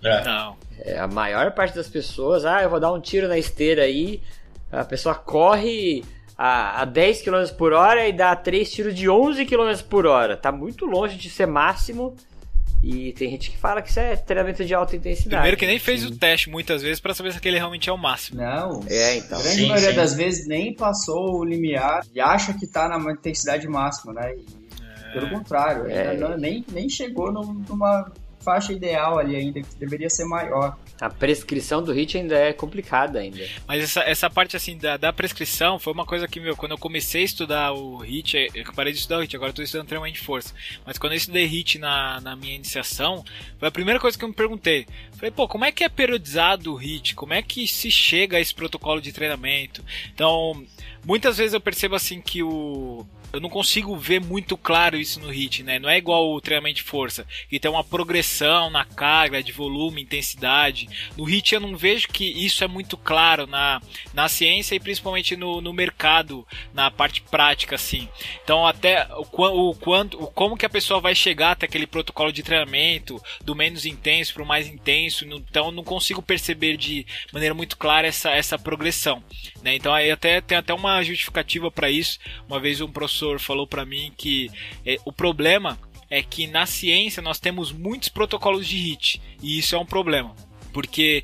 É. Não. É, a maior parte das pessoas, ah, eu vou dar um tiro na esteira aí, a pessoa corre a, a 10 km por hora e dá 3 tiros de 11 km por hora. Tá muito longe de ser máximo e tem gente que fala que isso é treinamento de alta intensidade. Primeiro que nem fez sim. o teste muitas vezes para saber se aquele realmente é o máximo. Não. É, então. A grande sim, maioria sim. das vezes nem passou o limiar e acha que tá na intensidade máxima, né? E, é. Pelo contrário, é. não, nem, nem chegou numa faixa ideal ali ainda, que deveria ser maior. A prescrição do HIT ainda é complicada ainda. Mas essa, essa parte assim da, da prescrição foi uma coisa que, meu, quando eu comecei a estudar o HIT, eu parei de estudar o HIT, agora tô estudando treinamento de força. Mas quando eu estudei HIT na, na minha iniciação, foi a primeira coisa que eu me perguntei. Falei, pô, como é que é periodizado o HIT? Como é que se chega a esse protocolo de treinamento? Então, muitas vezes eu percebo assim que o eu não consigo ver muito claro isso no HIT, né? Não é igual o treinamento de força, que tem uma progressão na carga de volume, intensidade. No HIT eu não vejo que isso é muito claro na, na ciência e principalmente no, no mercado, na parte prática, assim. Então até o, o quanto, o, como que a pessoa vai chegar até aquele protocolo de treinamento do menos intenso para o mais intenso, então eu não consigo perceber de maneira muito clara essa, essa progressão, né? Então aí até tem até uma justificativa para isso. Uma vez um professor falou para mim que é, o problema é que na ciência nós temos muitos protocolos de HIT e isso é um problema, porque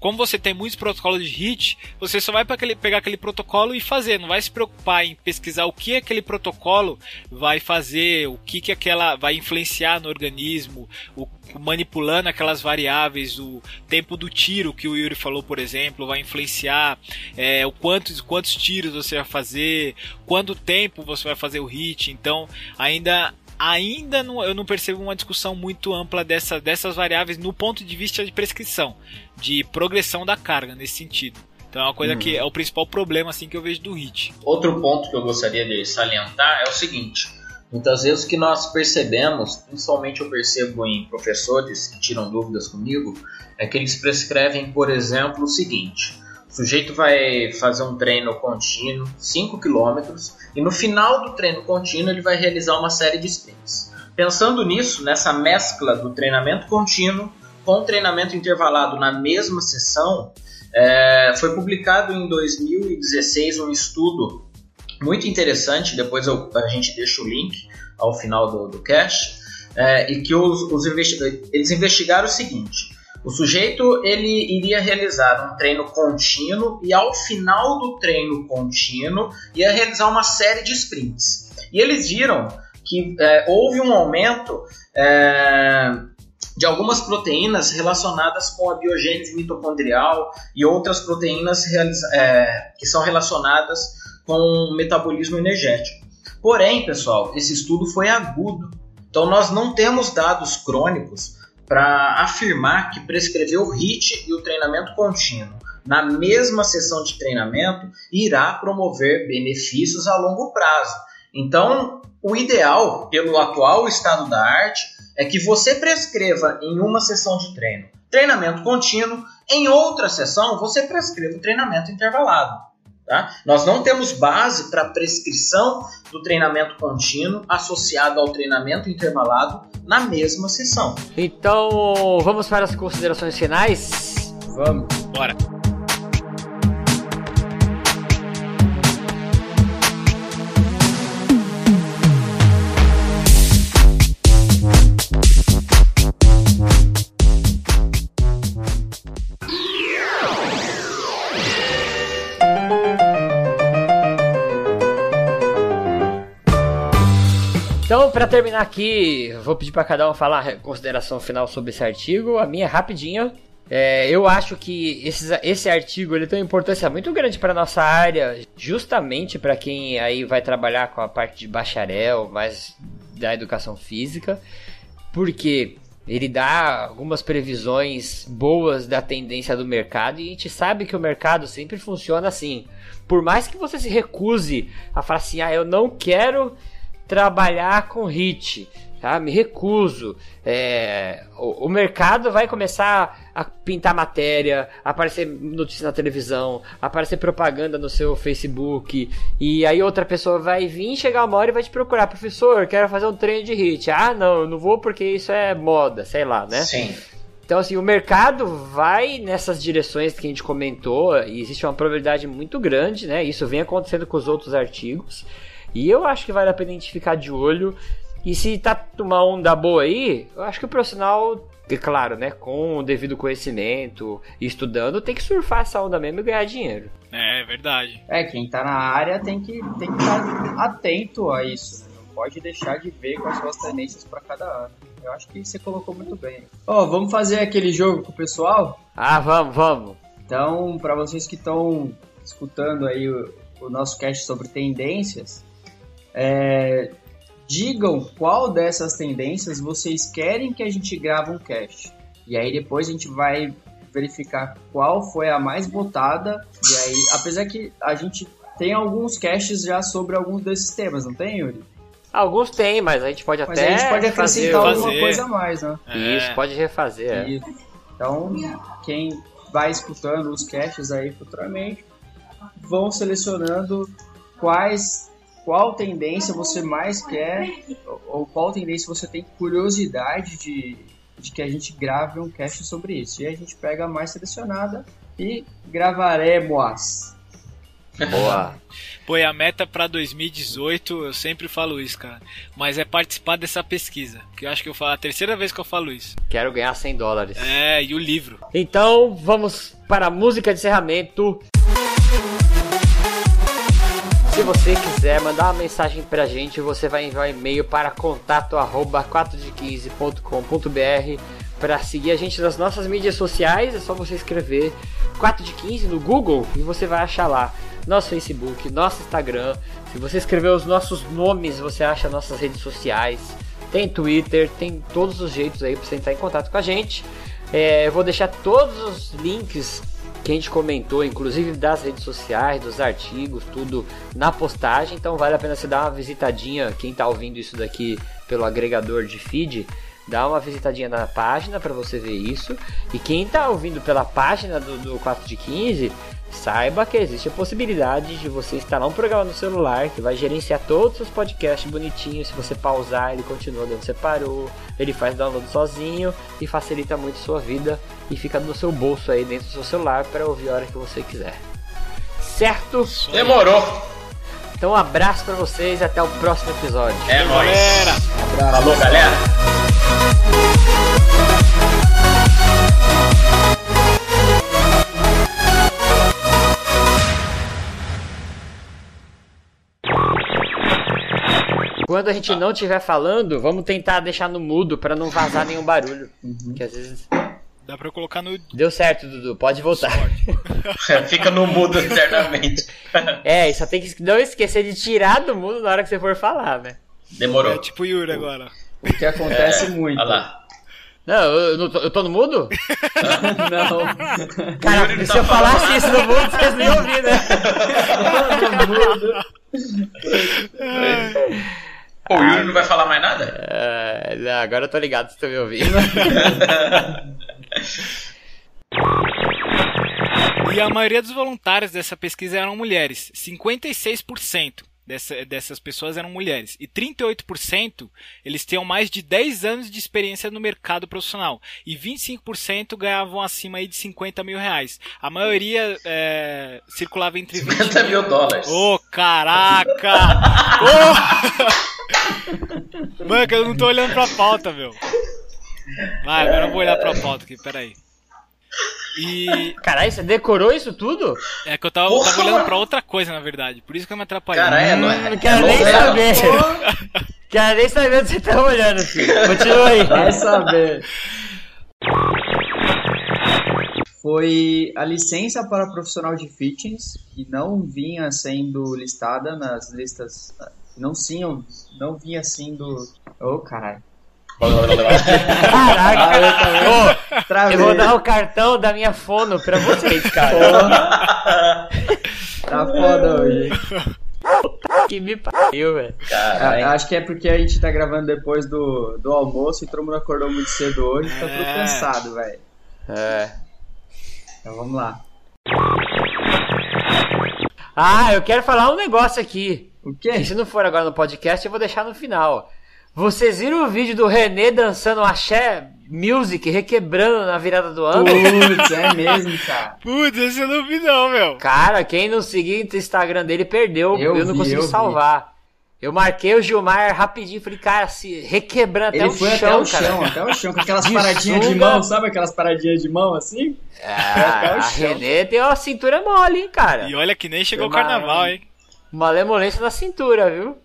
como você tem muitos protocolos de HIT, você só vai para aquele, pegar aquele protocolo e fazer, não vai se preocupar em pesquisar o que aquele protocolo vai fazer, o que, que aquela vai influenciar no organismo, o, manipulando aquelas variáveis, o tempo do tiro que o Yuri falou, por exemplo, vai influenciar é, o quantos, quantos tiros você vai fazer, quanto tempo você vai fazer o hit. Então, ainda ainda não, eu não percebo uma discussão muito ampla dessa, dessas variáveis no ponto de vista de prescrição, de progressão da carga nesse sentido. Então é uma coisa que uhum. é o principal problema assim que eu vejo do HIT. Outro ponto que eu gostaria de salientar é o seguinte: muitas vezes o que nós percebemos, principalmente eu percebo em professores que tiram dúvidas comigo, é que eles prescrevem, por exemplo, o seguinte: o sujeito vai fazer um treino contínuo, 5 km, e no final do treino contínuo ele vai realizar uma série de sprints. Pensando nisso, nessa mescla do treinamento contínuo com treinamento intervalado na mesma sessão, é, foi publicado em 2016 um estudo muito interessante, depois eu, a gente deixa o link ao final do, do cast, é, e que os, os eles investigaram o seguinte, o sujeito ele iria realizar um treino contínuo e ao final do treino contínuo ia realizar uma série de sprints. E eles viram que é, houve um aumento é, de algumas proteínas relacionadas com a biogênese mitocondrial e outras proteínas é, que são relacionadas com o metabolismo energético. Porém, pessoal, esse estudo foi agudo. Então nós não temos dados crônicos para afirmar que prescrever o HIT e o treinamento contínuo na mesma sessão de treinamento irá promover benefícios a longo prazo. Então, o ideal, pelo atual estado da arte, é que você prescreva em uma sessão de treino treinamento contínuo, em outra sessão você prescreva o treinamento intervalado. Tá? Nós não temos base para prescrição do treinamento contínuo associado ao treinamento intervalado na mesma sessão. Então, vamos para as considerações finais? Vamos. Bora. Para terminar aqui, vou pedir para cada um falar consideração final sobre esse artigo. A minha é rapidinha. É, eu acho que esse, esse artigo ele tem uma importância muito grande para nossa área, justamente para quem aí vai trabalhar com a parte de bacharel, mais da educação física, porque ele dá algumas previsões boas da tendência do mercado e a gente sabe que o mercado sempre funciona assim. Por mais que você se recuse a falar assim, ah, eu não quero trabalhar com hit. Tá? Me recuso. É, o, o, mercado vai começar a pintar matéria, aparecer notícia na televisão, aparecer propaganda no seu Facebook, e aí outra pessoa vai vir, chegar uma hora e vai te procurar, professor, quero fazer um treino de hit. Ah, não, eu não vou porque isso é moda, sei lá, né? Sim. Então, assim, o mercado vai nessas direções que a gente comentou, e existe uma probabilidade muito grande, né? Isso vem acontecendo com os outros artigos. E eu acho que vale a pena a gente ficar de olho. E se tá uma onda boa aí, eu acho que o profissional, é claro, né, com o devido conhecimento, estudando, tem que surfar essa onda mesmo e ganhar dinheiro. É, é verdade. É, quem tá na área tem que, tem que estar atento a isso. Não pode deixar de ver quais são as tendências para cada ano. Eu acho que você colocou muito bem. Ó, oh, vamos fazer aquele jogo com o pessoal? Ah, vamos, vamos. Então, para vocês que estão escutando aí o, o nosso cast sobre tendências, é, digam qual dessas tendências vocês querem que a gente grave um cast. E aí depois a gente vai verificar qual foi a mais votada. E aí, apesar que a gente tem alguns caches já sobre alguns desses temas, não tem, Yuri? Alguns tem, mas a gente pode Mas até a gente pode acrescentar fazer... alguma fazer. coisa a mais, né? Isso, pode refazer. é. Isso. Então, quem vai escutando os caches aí futuramente, vão selecionando quais qual tendência você mais quer ou- qual tendência você tem curiosidade de, de que a gente grave um cache sobre isso. E a gente pega a mais selecionada e gravaremos. Boa. Pô, e a meta pra 2018, eu sempre falo isso, cara. Mas é participar dessa pesquisa. Que eu acho que eu falo, é a terceira vez que eu falo isso. Quero ganhar 100 dólares. É, e o livro. Então, vamos para a música de encerramento. Se você quiser mandar uma mensagem pra gente, você vai enviar um e-mail para contato arroba 4de15.com.br para seguir a gente nas nossas mídias sociais, é só você escrever 4 de 15 no Google e você vai achar lá nosso Facebook, nosso Instagram. Se você escrever os nossos nomes, você acha nossas redes sociais. Tem Twitter, tem todos os jeitos aí para você entrar em contato com a gente. É, eu vou deixar todos os links que a gente comentou, inclusive das redes sociais, dos artigos, tudo na postagem. Então vale a pena você dar uma visitadinha. Quem está ouvindo isso daqui pelo agregador de feed, dá uma visitadinha na página para você ver isso. E quem está ouvindo pela página do, do 4 de 15, saiba que existe a possibilidade de você instalar um programa no celular que vai gerenciar todos os podcasts bonitinhos. Se você pausar, ele continua de onde você parou, ele faz download sozinho e facilita muito a sua vida e fica no seu bolso aí dentro do seu celular para ouvir a hora que você quiser. Certo? Demorou. Então um abraço para vocês e até o próximo episódio. É nóis. Galera! Falou, galera. Quando a gente não estiver falando, vamos tentar deixar no mudo para não vazar nenhum barulho. Que às vezes Dá pra eu colocar no deu certo, Dudu. Pode voltar. Fica no mudo eternamente. É, e só tem que não esquecer de tirar do mudo na hora que você for falar, né? Demorou. É tipo Yuri agora. O que acontece muito. Olha lá. Não, eu, tô, eu tô no mudo? Não. Cara, se tá eu falasse isso no mudo, vocês não iam ouvir, né? Pô, o Yuri não vai falar mais nada? É, não, agora eu tô ligado se estão me ouvindo. E a maioria dos voluntários dessa pesquisa eram mulheres. 56% dessa, dessas pessoas eram mulheres. E 38% eles tinham mais de 10 anos de experiência no mercado profissional. E 25% ganhavam acima aí de 50 mil reais. A maioria é, circulava entre 20 50 mil dólares. Ô, caraca! Ô! Mano, que eu não tô olhando pra pauta, meu. Vai, agora eu vou olhar pra pauta aqui, peraí. E Caralho, você decorou isso tudo? é que eu tava, Porra, tava olhando mano. pra outra coisa, na verdade. Por isso que eu me atrapalhei. Cara, é, não é? Não quero nem novela. saber. Quero nem saber onde você tá olhando, filho. Continua aí. Vai saber. Foi a licença para profissional de fitness, que não vinha sendo listada nas listas. Não, tinham, não vinha sendo. Ô, caralho. Caraca. Ô, Travei. eu vou dar o cartão da minha fono pra vocês, cara. Tá foda hoje. Que me pariu, velho. Acho que é porque a gente tá gravando depois do, do almoço e todo mundo acordou muito cedo hoje, tá tudo É. cansado, velho. É. Então vamos lá. Ah, eu quero falar um negócio aqui. O quê? Se não for agora no podcast, eu vou deixar no final. Vocês viram o vídeo do René dançando axé music, requebrando na virada do ano? Putz, é mesmo, cara. Putz, esse eu não vi não, meu. Cara, quem não seguir o Instagram dele perdeu. Eu, Eu não vi, consegui eu vi. salvar. Eu marquei o Gilmar rapidinho, falei, cara, se requebrando até Ele o foi chão, até o cara. chão, até o chão, com aquelas De paradinhas de mão, sabe aquelas paradinhas de mão assim? Ah, Até o a chão. Renê tem uma cintura mole, hein, cara. E olha que nem chegou o carnaval, hein? Malemolência na cintura, viu?